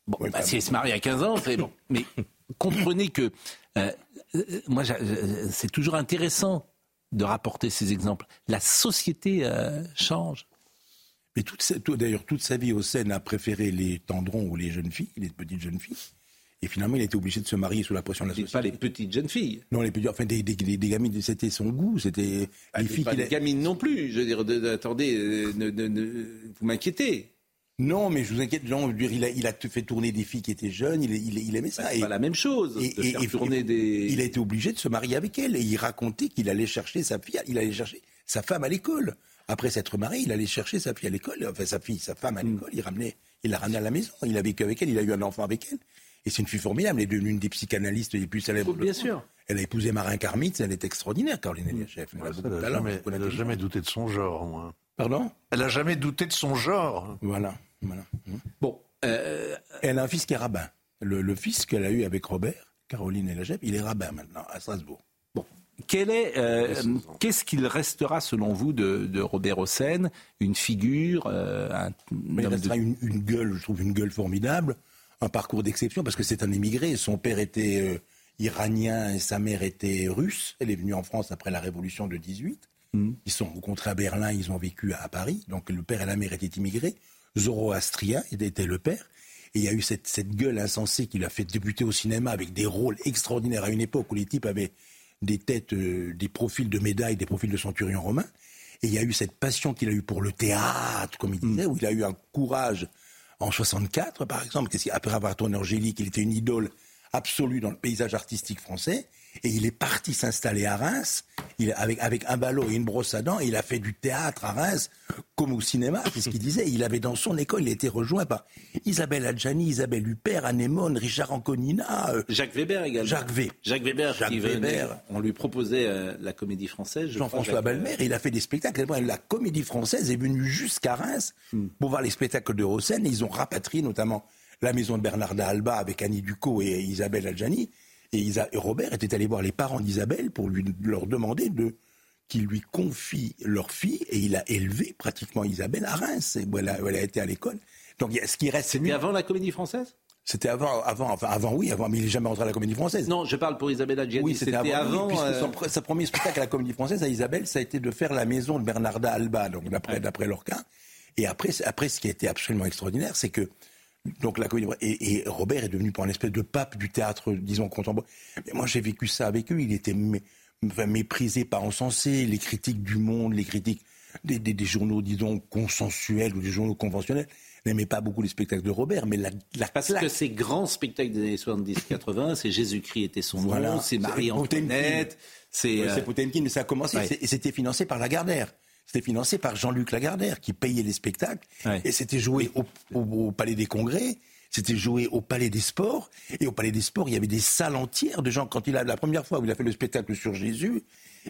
Bon, bah, si elle se marie à 15 ans, c'est bon. Mais comprenez que euh, euh, moi, c'est toujours intéressant de rapporter ces exemples. La société euh, change. Mais toute, d'ailleurs, toute sa vie au Seine a préféré les tendrons ou les jeunes filles, les petites jeunes filles. Et finalement, il a été obligé de se marier sous la pression de la société. Pas les petites jeunes filles. Non, les petites, enfin des, des, des, gamines, c'était son goût, c'était ah, les filles. Pas des gamines non plus. Je veux dire, attendez, euh, vous m'inquiétez. Non, mais je vous inquiète, Jean, il a, il a fait tourner des filles qui étaient jeunes, il, il, il aimait ça. C'est pas la même chose. Et, de faire tourner des... Il a été obligé de se marier avec elle et il racontait qu'il allait chercher sa fille, il allait chercher sa femme à l'école. Après s'être marié, il allait chercher sa fille à l'école, enfin sa fille, sa femme à l'école, il ramenait, il l'a ramenée à la maison, il a vécu avec elle, il a eu un enfant avec elle. Et c'est une fille formidable, elle est devenue une des psychanalystes les plus célèbres. bien sûr. Elle a épousé Marin Karmitz, elle est extraordinaire, Caroline Eliachev. Elle n'a jamais, douté de son genre, moi. Pardon? Elle n'a jamais douté de son genre. Voilà. Voilà. Bon. Euh, elle a un fils qui est rabbin. Le, le fils qu'elle a eu avec Robert, Caroline Eliachev, il est rabbin maintenant, à Strasbourg. est, euh, qu'est-ce qu'il restera selon vous de, Robert Hossein? Une figure euh, un, Il restera une, gueule, je trouve une gueule formidable, un parcours d'exception parce que c'est un émigré. Son père était euh, iranien et sa mère était russe. Elle est venue en France après la Révolution de 18. Mm. Ils sont rencontrés à Berlin, ils ont vécu à, Paris. Donc le père et la mère étaient immigrés. Zoroastrien était le père. Et il y a eu cette, cette gueule insensée qui l'a fait débuter au cinéma avec des rôles extraordinaires à une époque où les types avaient des têtes, euh, des profils de médailles, des profils de centurions romains. Et il y a eu cette passion qu'il a eue pour le théâtre, comme il disait, où il a eu un courage en 64, par exemple, après avoir tourné Angélique, il était une idole absolue dans le paysage artistique français. Et il est parti s'installer à Reims, il, avec, avec un ballot et une brosse à dents, et il a fait du théâtre à Reims, comme au cinéma, c'est ce qu'il disait. Il avait dans son école, il été rejoint par Isabelle Adjani, Isabelle Huppert, Anémone, Richard Anconina. Euh, Jacques Weber également. Jacques, v. Jacques Weber. Jacques Weber. on lui proposait euh, la comédie française. Jean-François Balmer, il a fait des spectacles. La comédie française est venue jusqu'à Reims hmm. pour voir les spectacles de Rosen, et ils ont rapatrié notamment la maison de Bernarda Alba avec Annie Ducot et Isabelle Adjani. Et, Robert était allé voir les parents d'Isabelle pour lui, leur demander de qu'ils lui confient leur fille et il a élevé pratiquement Isabelle à Reims, où elle a, été à l'école. Donc ce qui reste, c'était avant la Comédie Française? C'était avant, avant, enfin avant oui, avant, mais il n'est jamais rentré à la Comédie Française. Non, je parle pour Isabelle Adjani. Oui, c'était avant. Euh, sa premier spectacle à la Comédie Française à Isabelle, ça a été de faire la maison de Bernarda Alba, donc d'après d'après Lorca. Et après, après, ce qui a été absolument extraordinaire, c'est que donc la comédie et, Robert est devenu pour un espèce de pape du théâtre, disons contemporain. Mais moi j'ai vécu ça avec eux. Il était méprisé, pas encensé. Les critiques du Monde, les critiques des, journaux, disons consensuels ou des journaux conventionnels n'aimaient pas beaucoup les spectacles de Robert, mais la, la parce que ces grands spectacles des années 70-80, c'est Jésus-Christ était son nom, c'est Marie-Antoinette, c'est euh... Potemkin, mais ça a commencé et c'était financé par Lagardère. C'était financé par Jean-Luc Lagardère qui payait les spectacles. Et c'était joué au, Palais des Congrès. C'était joué au Palais des Sports. Et au Palais des Sports, il y avait des salles entières de gens. Quand il a, la première fois où il a fait le spectacle sur Jésus,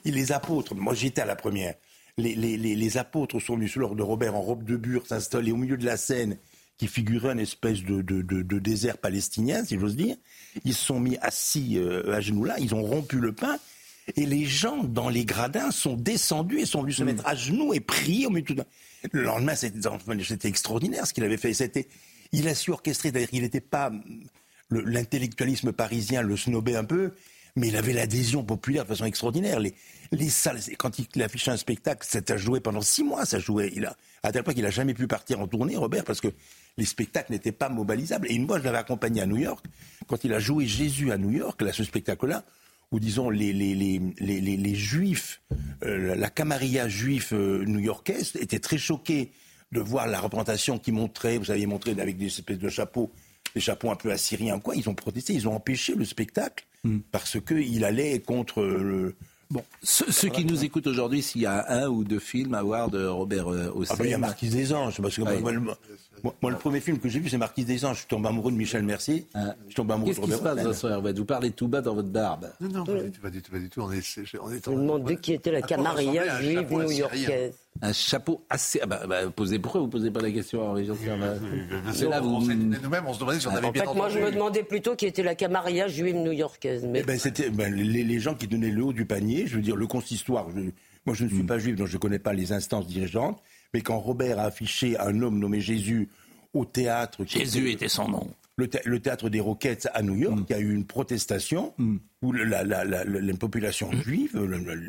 il, les apôtres, moi j'étais à la première, les, les, les, apôtres sont venus sur l'ordre de Robert en robe de bure s'installer au milieu de la scène qui figurait une espèce de, de, de, désert palestinien, si j'ose dire. Ils se sont mis assis euh, à genoux là, ils ont rompu le pain et les gens dans les gradins sont descendus et sont venus se hmm. mettre à genoux et prier au milieu de tout. Le lendemain, c'était extraordinaire ce qu'il avait fait. C'était, il a su orchestrer. D'ailleurs, il n'était pas l'intellectualisme parisien le snobait un peu, mais il avait l'adhésion populaire de façon extraordinaire. Les, les salles, quand il affichait un spectacle, ça a joué pendant six mois. Ça jouait. Il a, à tel point qu'il n'a jamais pu partir en tournée, Robert, parce que les spectacles n'étaient pas mobilisables. Et une fois, je l'avais accompagné à New York. Quand il a joué Jésus à New York, là, ce spectacle-là, où disons les, les, les, les juifs, euh, la camarilla juive euh, new-yorkaise était très choquée de voir la représentation qui montrait, vous aviez montré avec des espèces de chapeaux, des chapeaux un peu assyriens, quoi. Ils ont protesté, ils ont empêché le spectacle parce qu'il allait contre le. Bon, ceux, qui nous écoutent aujourd'hui, s'il y a un ou deux films à voir de Robert Hossein. Ah ben, il y a Marquise des Anges, parce que moi, moi, moi, le premier film que j'ai vu, c'est Marquise des Anges. Je tombe amoureux de Michel Mercier. Je tombe amoureux Qu'est-ce qui se passe, Vincent Vous parlez tout bas dans votre barbe. Non, non, pas du tout, pas du tout, pas du tout. On est, on est Je me demandais qui était la camarilla juive new-yorkaise. Un chapeau assez. Ah bah, bah, posez, pourquoi vous ne posez pas la question en région C'est là, vous. Nous-mêmes, on se demandait si on avait en bien fait, moi, je me demandais plutôt qui était la camarilla juive new-yorkaise. Mais... Eh ben, c'était ben, les, les, gens qui donnaient le haut du panier. Je veux dire, le consistoire. Je, moi, je ne suis pas juif, donc je ne connais pas les instances dirigeantes. Mais quand Robert a affiché un homme nommé Jésus au théâtre. Jésus était son nom. Le, le, théâtre des Roquettes à New York, mm. il y a eu une protestation mm. où la, la, la, la population mm. juive,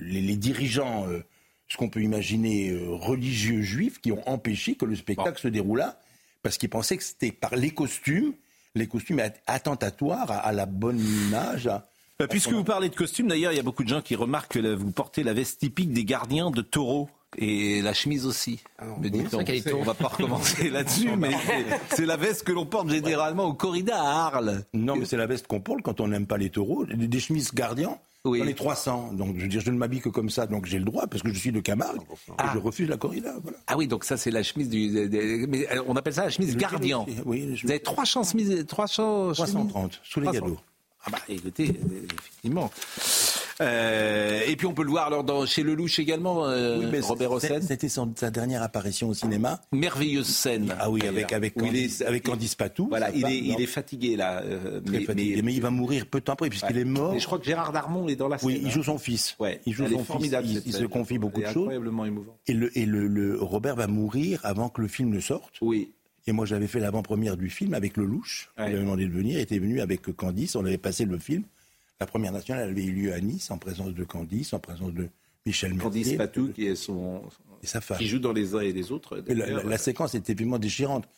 les, les, dirigeants, euh, ce qu'on peut imaginer, euh, religieux juifs, qui ont empêché que le spectacle se déroulât parce qu'ils pensaient que c'était par les costumes, les costumes attentatoires à, à la bonne image. À, bah, puisque vous parlez de costumes, d'ailleurs, il y a beaucoup de gens qui remarquent que vous portez la veste typique des gardiens de taureaux. Et la chemise aussi. Alors, me dit on, on va pas recommencer là-dessus, mais c'est la veste que l'on porte généralement au corrida à Arles. Non, mais c'est la veste qu'on porte quand on n'aime pas les taureaux. Des, des chemises gardiens, oui. J'en ai 300. Donc, je veux dire, je ne m'habille que comme ça. Donc, j'ai le droit, parce que je suis de Camargue. Ah. Et je refuse la corrida. Voilà. Ah oui, donc ça, c'est la chemise du. De, de, mais on appelle ça la chemise gardien. Oui, Vous avez 300 chemises. 300 330, sous les gadots. Ah bah écoutez, effectivement. Euh, et puis on peut le voir alors dans, chez Lelouch également, euh, oui, Robert Hossein. C'était sa dernière apparition au cinéma. Merveilleuse scène. Ah oui, avec avec Candice, avec Candice Patou. Voilà, il est, il est fatigué là. Euh, mais, fatigué, mais, mais, il va mourir peu de temps après puisqu'il est mort. Et je crois que Gérard Darmon est dans la scène. Oui, il joue son fils. Ouais, il joue son fils. Il, il se confie beaucoup de choses. Incroyablement émouvant. Et le et le, le Robert va mourir avant que le film ne sorte. Oui. Et moi, j'avais fait l'avant-première du film avec Lelouch. Ouais. Il avait demandé de venir. Il était venu avec Candice. On avait passé le film. La première nationale avait eu lieu à Nice, en présence de Candice, en présence de Michel Mercier. Candice Patou, qui est son. Et sa femme. Qui joue dans les uns et les autres. La, la, la, séquence est évidemment déchirante.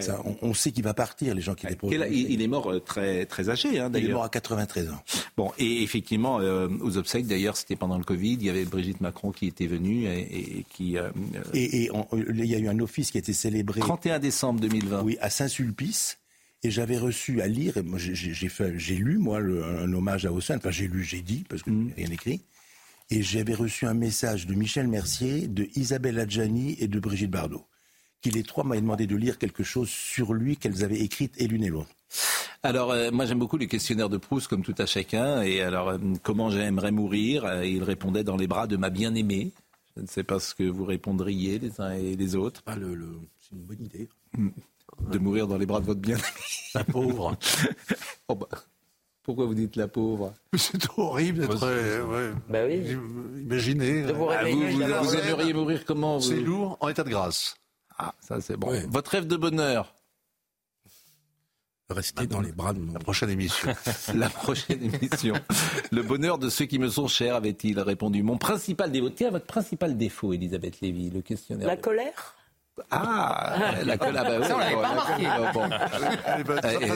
Ça, on, on, sait qu'il va partir, les gens qui les il, il est mort très, très âgé, hein, d'ailleurs. Il est mort à 93 ans. Bon, et effectivement, euh, aux obsèques, d'ailleurs, c'était pendant le Covid, il y avait Brigitte Macron qui était venue et, et qui. Euh, et, et on, il y a eu un office qui a été célébré. 31 décembre 2020. Oui, à Saint-Sulpice. Et j'avais reçu à lire, et moi j'ai lu moi le, un hommage à Hossein, enfin j'ai lu, j'ai dit parce que mmh. rien écrit. Et j'avais reçu un message de Michel Mercier, de Isabelle Adjani et de Brigitte Bardot, qui les trois m'avaient demandé de lire quelque chose sur lui qu'elles avaient écrite et l'une et l'autre. Alors, euh, moi j'aime beaucoup le questionnaire de Proust, comme tout à chacun. Et alors, euh, comment j'aimerais mourir euh, Il répondait dans les bras de ma bien-aimée. Je ne sais pas ce que vous répondriez les uns et les autres. Ah, le, le... c'est une bonne idée. De mourir dans les bras de votre bien La pauvre. oh bah, pourquoi vous dites la pauvre? C'est horrible d'être. Euh, ouais. bah oui. Imaginez. vous, ah, vous, vous, vous aimeriez mourir comment C'est lourd, en état de grâce. Ah, ça c'est bon. Ouais. Votre rêve de bonheur Rester dans les bras de mon... La prochaine émission. la prochaine émission. Le bonheur de ceux qui me sont chers, avait-il répondu. Mon principal défaut. Tiens, votre principal défaut, Elisabeth Lévy, le questionnaire. La colère? Ah, la colle, ah bah oui, ça, on l'avait pas remarqué. Bon.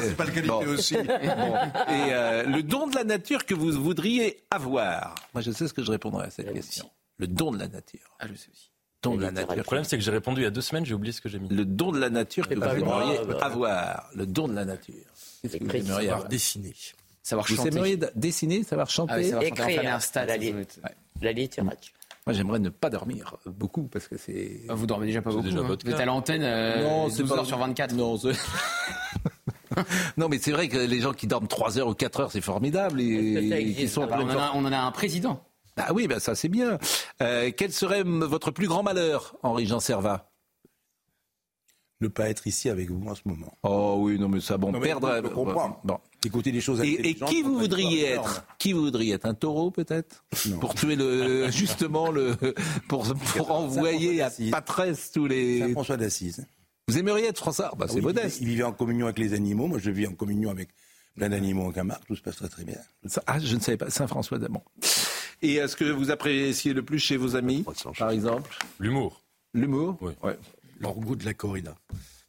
C'est pas le qualité bon. aussi. Bon. Et euh, le don de la nature que vous voudriez avoir Moi, je sais ce que je répondrai à cette oui. question. Le don de la nature. Ah, je sais aussi. Don de la nature. Le problème, c'est que j'ai répondu il y a deux semaines, j'ai oublié ce que j'ai mis. Le don de la nature que vous aimeriez avoir. Le don de la nature. Qu'est-ce que vous aimeriez avoir Dessiner. Savoir chanter. Vous aimeriez dessiner, savoir chanter ah oui, savoir Écrire, chanter, un stade, la, li la littérature. Moi, j'aimerais ne pas dormir beaucoup parce que c'est. Ah, vous dormez déjà pas beaucoup. Déjà hein. Vous êtes à l'antenne euh, non, 12 heures sur 24. Non, non, mais c'est vrai que les gens qui dorment 3 heures ou 4 heures, c'est formidable. Et, qui sont on, en a, on en a un président. Ah oui, ben ça c'est bien. Euh, quel serait votre plus grand malheur, Henri Jean Servat? Ne pas être ici avec vous en ce moment. Oh oui, non mais ça, bon, non, perdre. Je comprends. Bon. Écouter des choses. Et, et qui vous voudriez être? Qui vous voudriez être? Un taureau peut-être? Pour tuer le justement le pour pour envoyer à Patresse tous les. Saint François d'Assise. Vous aimeriez être François? Bah, C'est oui, modeste. Il vivait en communion avec les animaux. Moi, je vis en communion avec plein d'animaux en Camargue. Tout se passe très très bien. Ah, je ne savais pas. Saint François d'Amont. Et est-ce que vous appréciez le plus chez vos amis, par exemple L'humour. L'humour Oui. Ouais. Leur goût de la corrida.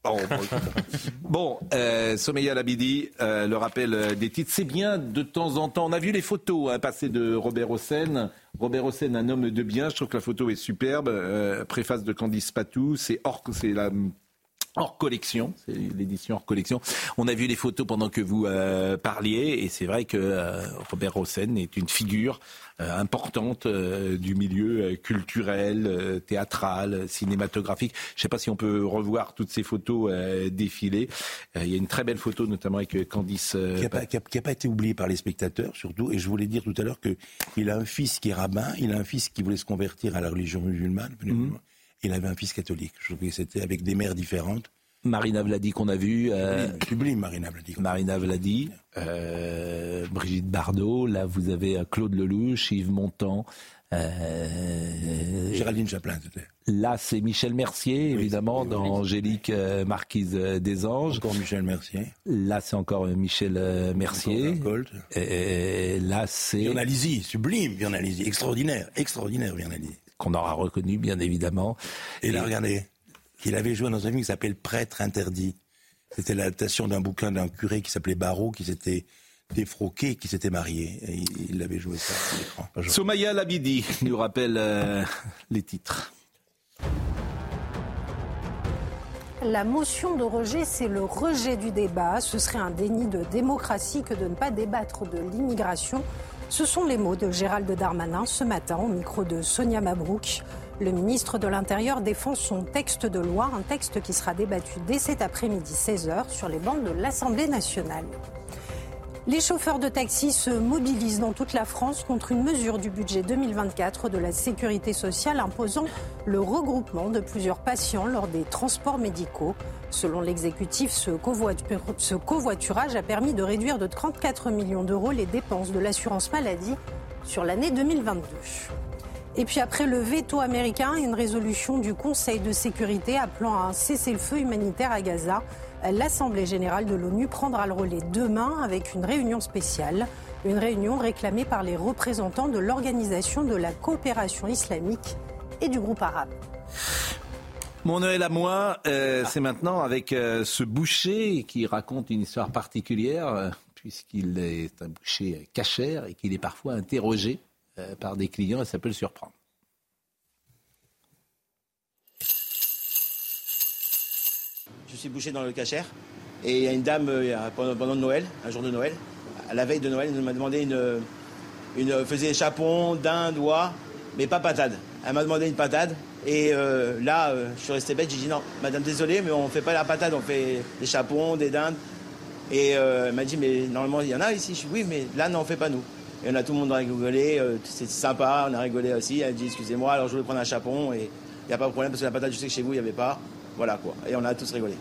Bon, euh, Sommeil Labidi, euh, le rappel des titres, c'est bien de temps en temps. On a vu les photos hein, passées de Robert Hossein. Robert Hossein, un homme de bien. Je trouve que la photo est superbe. Euh, préface de Candice Patou. C'est or, c'est la hors collection, c'est l'édition hors collection. On a vu les photos pendant que vous euh, parliez et c'est vrai que euh, Robert Rossen est une figure euh, importante du milieu culturel, théâtral, cinématographique. Je ne sais pas si on peut revoir toutes ces photos défiler. il y a une très belle photo notamment avec Candice. qui n'a pas, pas, été oublié par les spectateurs surtout. Et je voulais dire tout à l'heure qu'il a un fils qui est rabbin, il a un fils qui voulait se convertir à la religion musulmane. Mhm il avait un fils catholique. Je trouvais que c'était avec des mères différentes. Marina Vladi qu'on a vu. Euh, sublime, Marina Vladi. Marina Vladi, euh, Brigitte Bardot. Là, vous avez euh, Claude Lelouch, Yves Montand. Géraldine Chaplin, c'était. Là, c'est Michel Mercier, évidemment, dans Angélique Marquise des Anges. Encore Michel Mercier. Là, c'est encore Michel Mercier. Et, là, c'est. Vianalizi, sublime, Vianalizi, extraordinaire, extraordinaire, Vianalizi qu'on aura reconnu bien évidemment. Et, là, regardez, qu'il avait joué dans un film qui s'appelle Prêtre interdit. C'était l'adaptation d'un bouquin d'un curé qui s'appelait Barreau, qui s'était défroqué, qui s'était marié. Et il avait joué ça à l'écran. Somaya Labidi nous rappelle euh, les titres. La motion de rejet, c'est le rejet du débat. Ce serait un déni de démocratie que de ne pas débattre de l'immigration. Ce sont les mots de Gérald Darmanin ce matin au micro de Sonia Mabrouk. Le ministre de l'Intérieur défend son texte de loi, un texte qui sera débattu dès cet après-midi 16h sur les bancs de l'Assemblée nationale. Les chauffeurs de taxi se mobilisent dans toute la France contre une mesure du budget 2024 de la sécurité sociale imposant le regroupement de plusieurs patients lors des transports médicaux. Selon l'exécutif, ce, covoiturage a permis de réduire de 34 millions d'euros les dépenses de l'assurance maladie sur l'année 2022. Et puis après le veto américain, une résolution du Conseil de sécurité appelant à un cessez-le-feu humanitaire à Gaza. L'Assemblée générale de l'ONU prendra le relais demain avec une réunion spéciale. Une réunion réclamée par les représentants de l'Organisation de la coopération islamique et du groupe arabe. Mon Noël à moi, euh, c'est maintenant avec euh, ce boucher qui raconte une histoire particulière, euh, puisqu'il est un boucher cachère et qu'il est parfois interrogé par des clients et ça peut le surprendre. Suis bouché dans le cachère. Et il y a une dame, euh, pendant, Noël, un jour de Noël, à la veille de Noël, elle m'a demandé une, une faisait chapon, dinde, oie, mais pas patade. Elle m'a demandé une patade. Et euh, là, euh, je suis resté bête, j'ai dit non, madame, désolé, mais on fait pas la patade, on fait des chapons, des dindes. Et elle m'a dit, mais normalement, il y en a ici. Je suis oui, mais là, non, on fait pas nous. Et on a tout le monde rigolé, c'est sympa, on a rigolé aussi. Elle a dit, excusez-moi, alors je voulais prendre un chapon, et il n'y a pas de problème, parce que la patate, je sais que chez vous, il n'y avait pas. Voilà quoi. Et on a tous rigolé.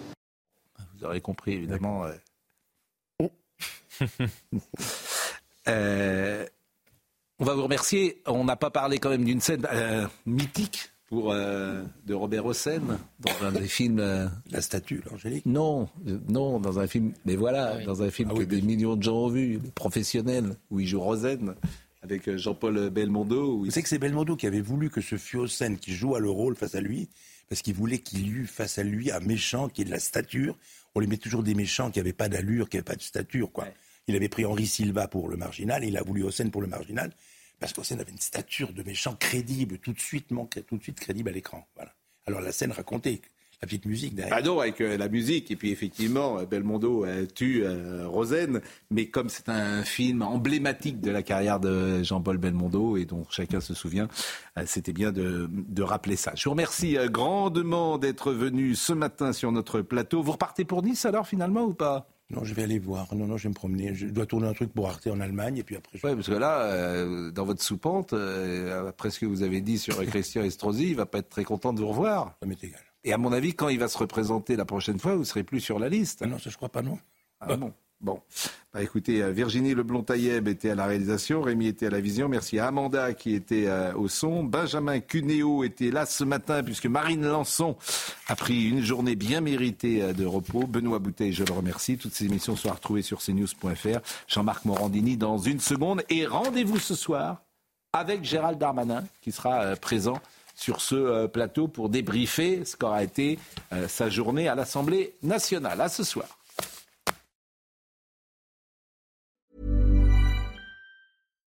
Vous aurez compris, évidemment. Euh, on va vous remercier. On n'a pas parlé quand même d'une scène euh, mythique pour, euh, de Robert Hossein dans un des films. La statue, l'Angélique Non, non, dans un film. Mais voilà, dans un film ah que des millions de gens ont vu, professionnels, où il joue Rosen avec Jean-Paul Belmondo. Vous savez que c'est Belmondo qui avait voulu que ce fût Hossein qui joue le rôle face à lui parce qu'il voulait qu'il eût face à lui un méchant qui ait de la stature. On lui met toujours des méchants qui n'avaient pas d'allure, qui n'avaient pas de stature, quoi. Il avait pris Henri Silva pour le marginal et il a voulu Hossein pour le marginal parce qu'Hossein avait une stature de méchant crédible, tout de suite, tout de suite crédible à l'écran. Voilà. Alors la scène racontée la petite musique derrière. Ah non, avec euh, la musique. Et puis effectivement, euh, Belmondo euh, tue Rosen. Mais comme c'est un film emblématique de la carrière de Jean-Paul Belmondo et dont chacun se souvient, c'était bien de, de, rappeler ça. Je vous remercie grandement d'être venu ce matin sur notre plateau. Vous repartez pour Nice alors finalement ou pas? Non, je vais aller voir. Non, non, je vais me promener. Je dois tourner un truc pour Arte en Allemagne et puis après. Je... parce que là, dans votre soupente, après ce que vous avez dit sur Christian Estrosi, il va pas être très content de vous revoir. Ça m'est égal. Et à mon avis, quand il va se représenter la prochaine fois, vous ne serez plus sur la liste. Ah non, ça je crois pas, non. Ah bon. Bon. Bah, écoutez, euh, Virginie Leblon-Tailleb était à la réalisation, Rémi était à la vision. Merci à Amanda qui était euh, au son. Benjamin Cuneo était là ce matin puisque Marine Lançon a pris une journée bien méritée euh, de repos. Benoît Bouteille, je le remercie. Toutes ces émissions sont retrouvées sur cnews.fr. Jean-Marc Morandini dans une seconde. Et rendez-vous ce soir avec Gérald Darmanin qui sera présent sur ce euh, plateau pour débriefer ce qu'aura été euh, sa journée à l'Assemblée nationale. À ce soir.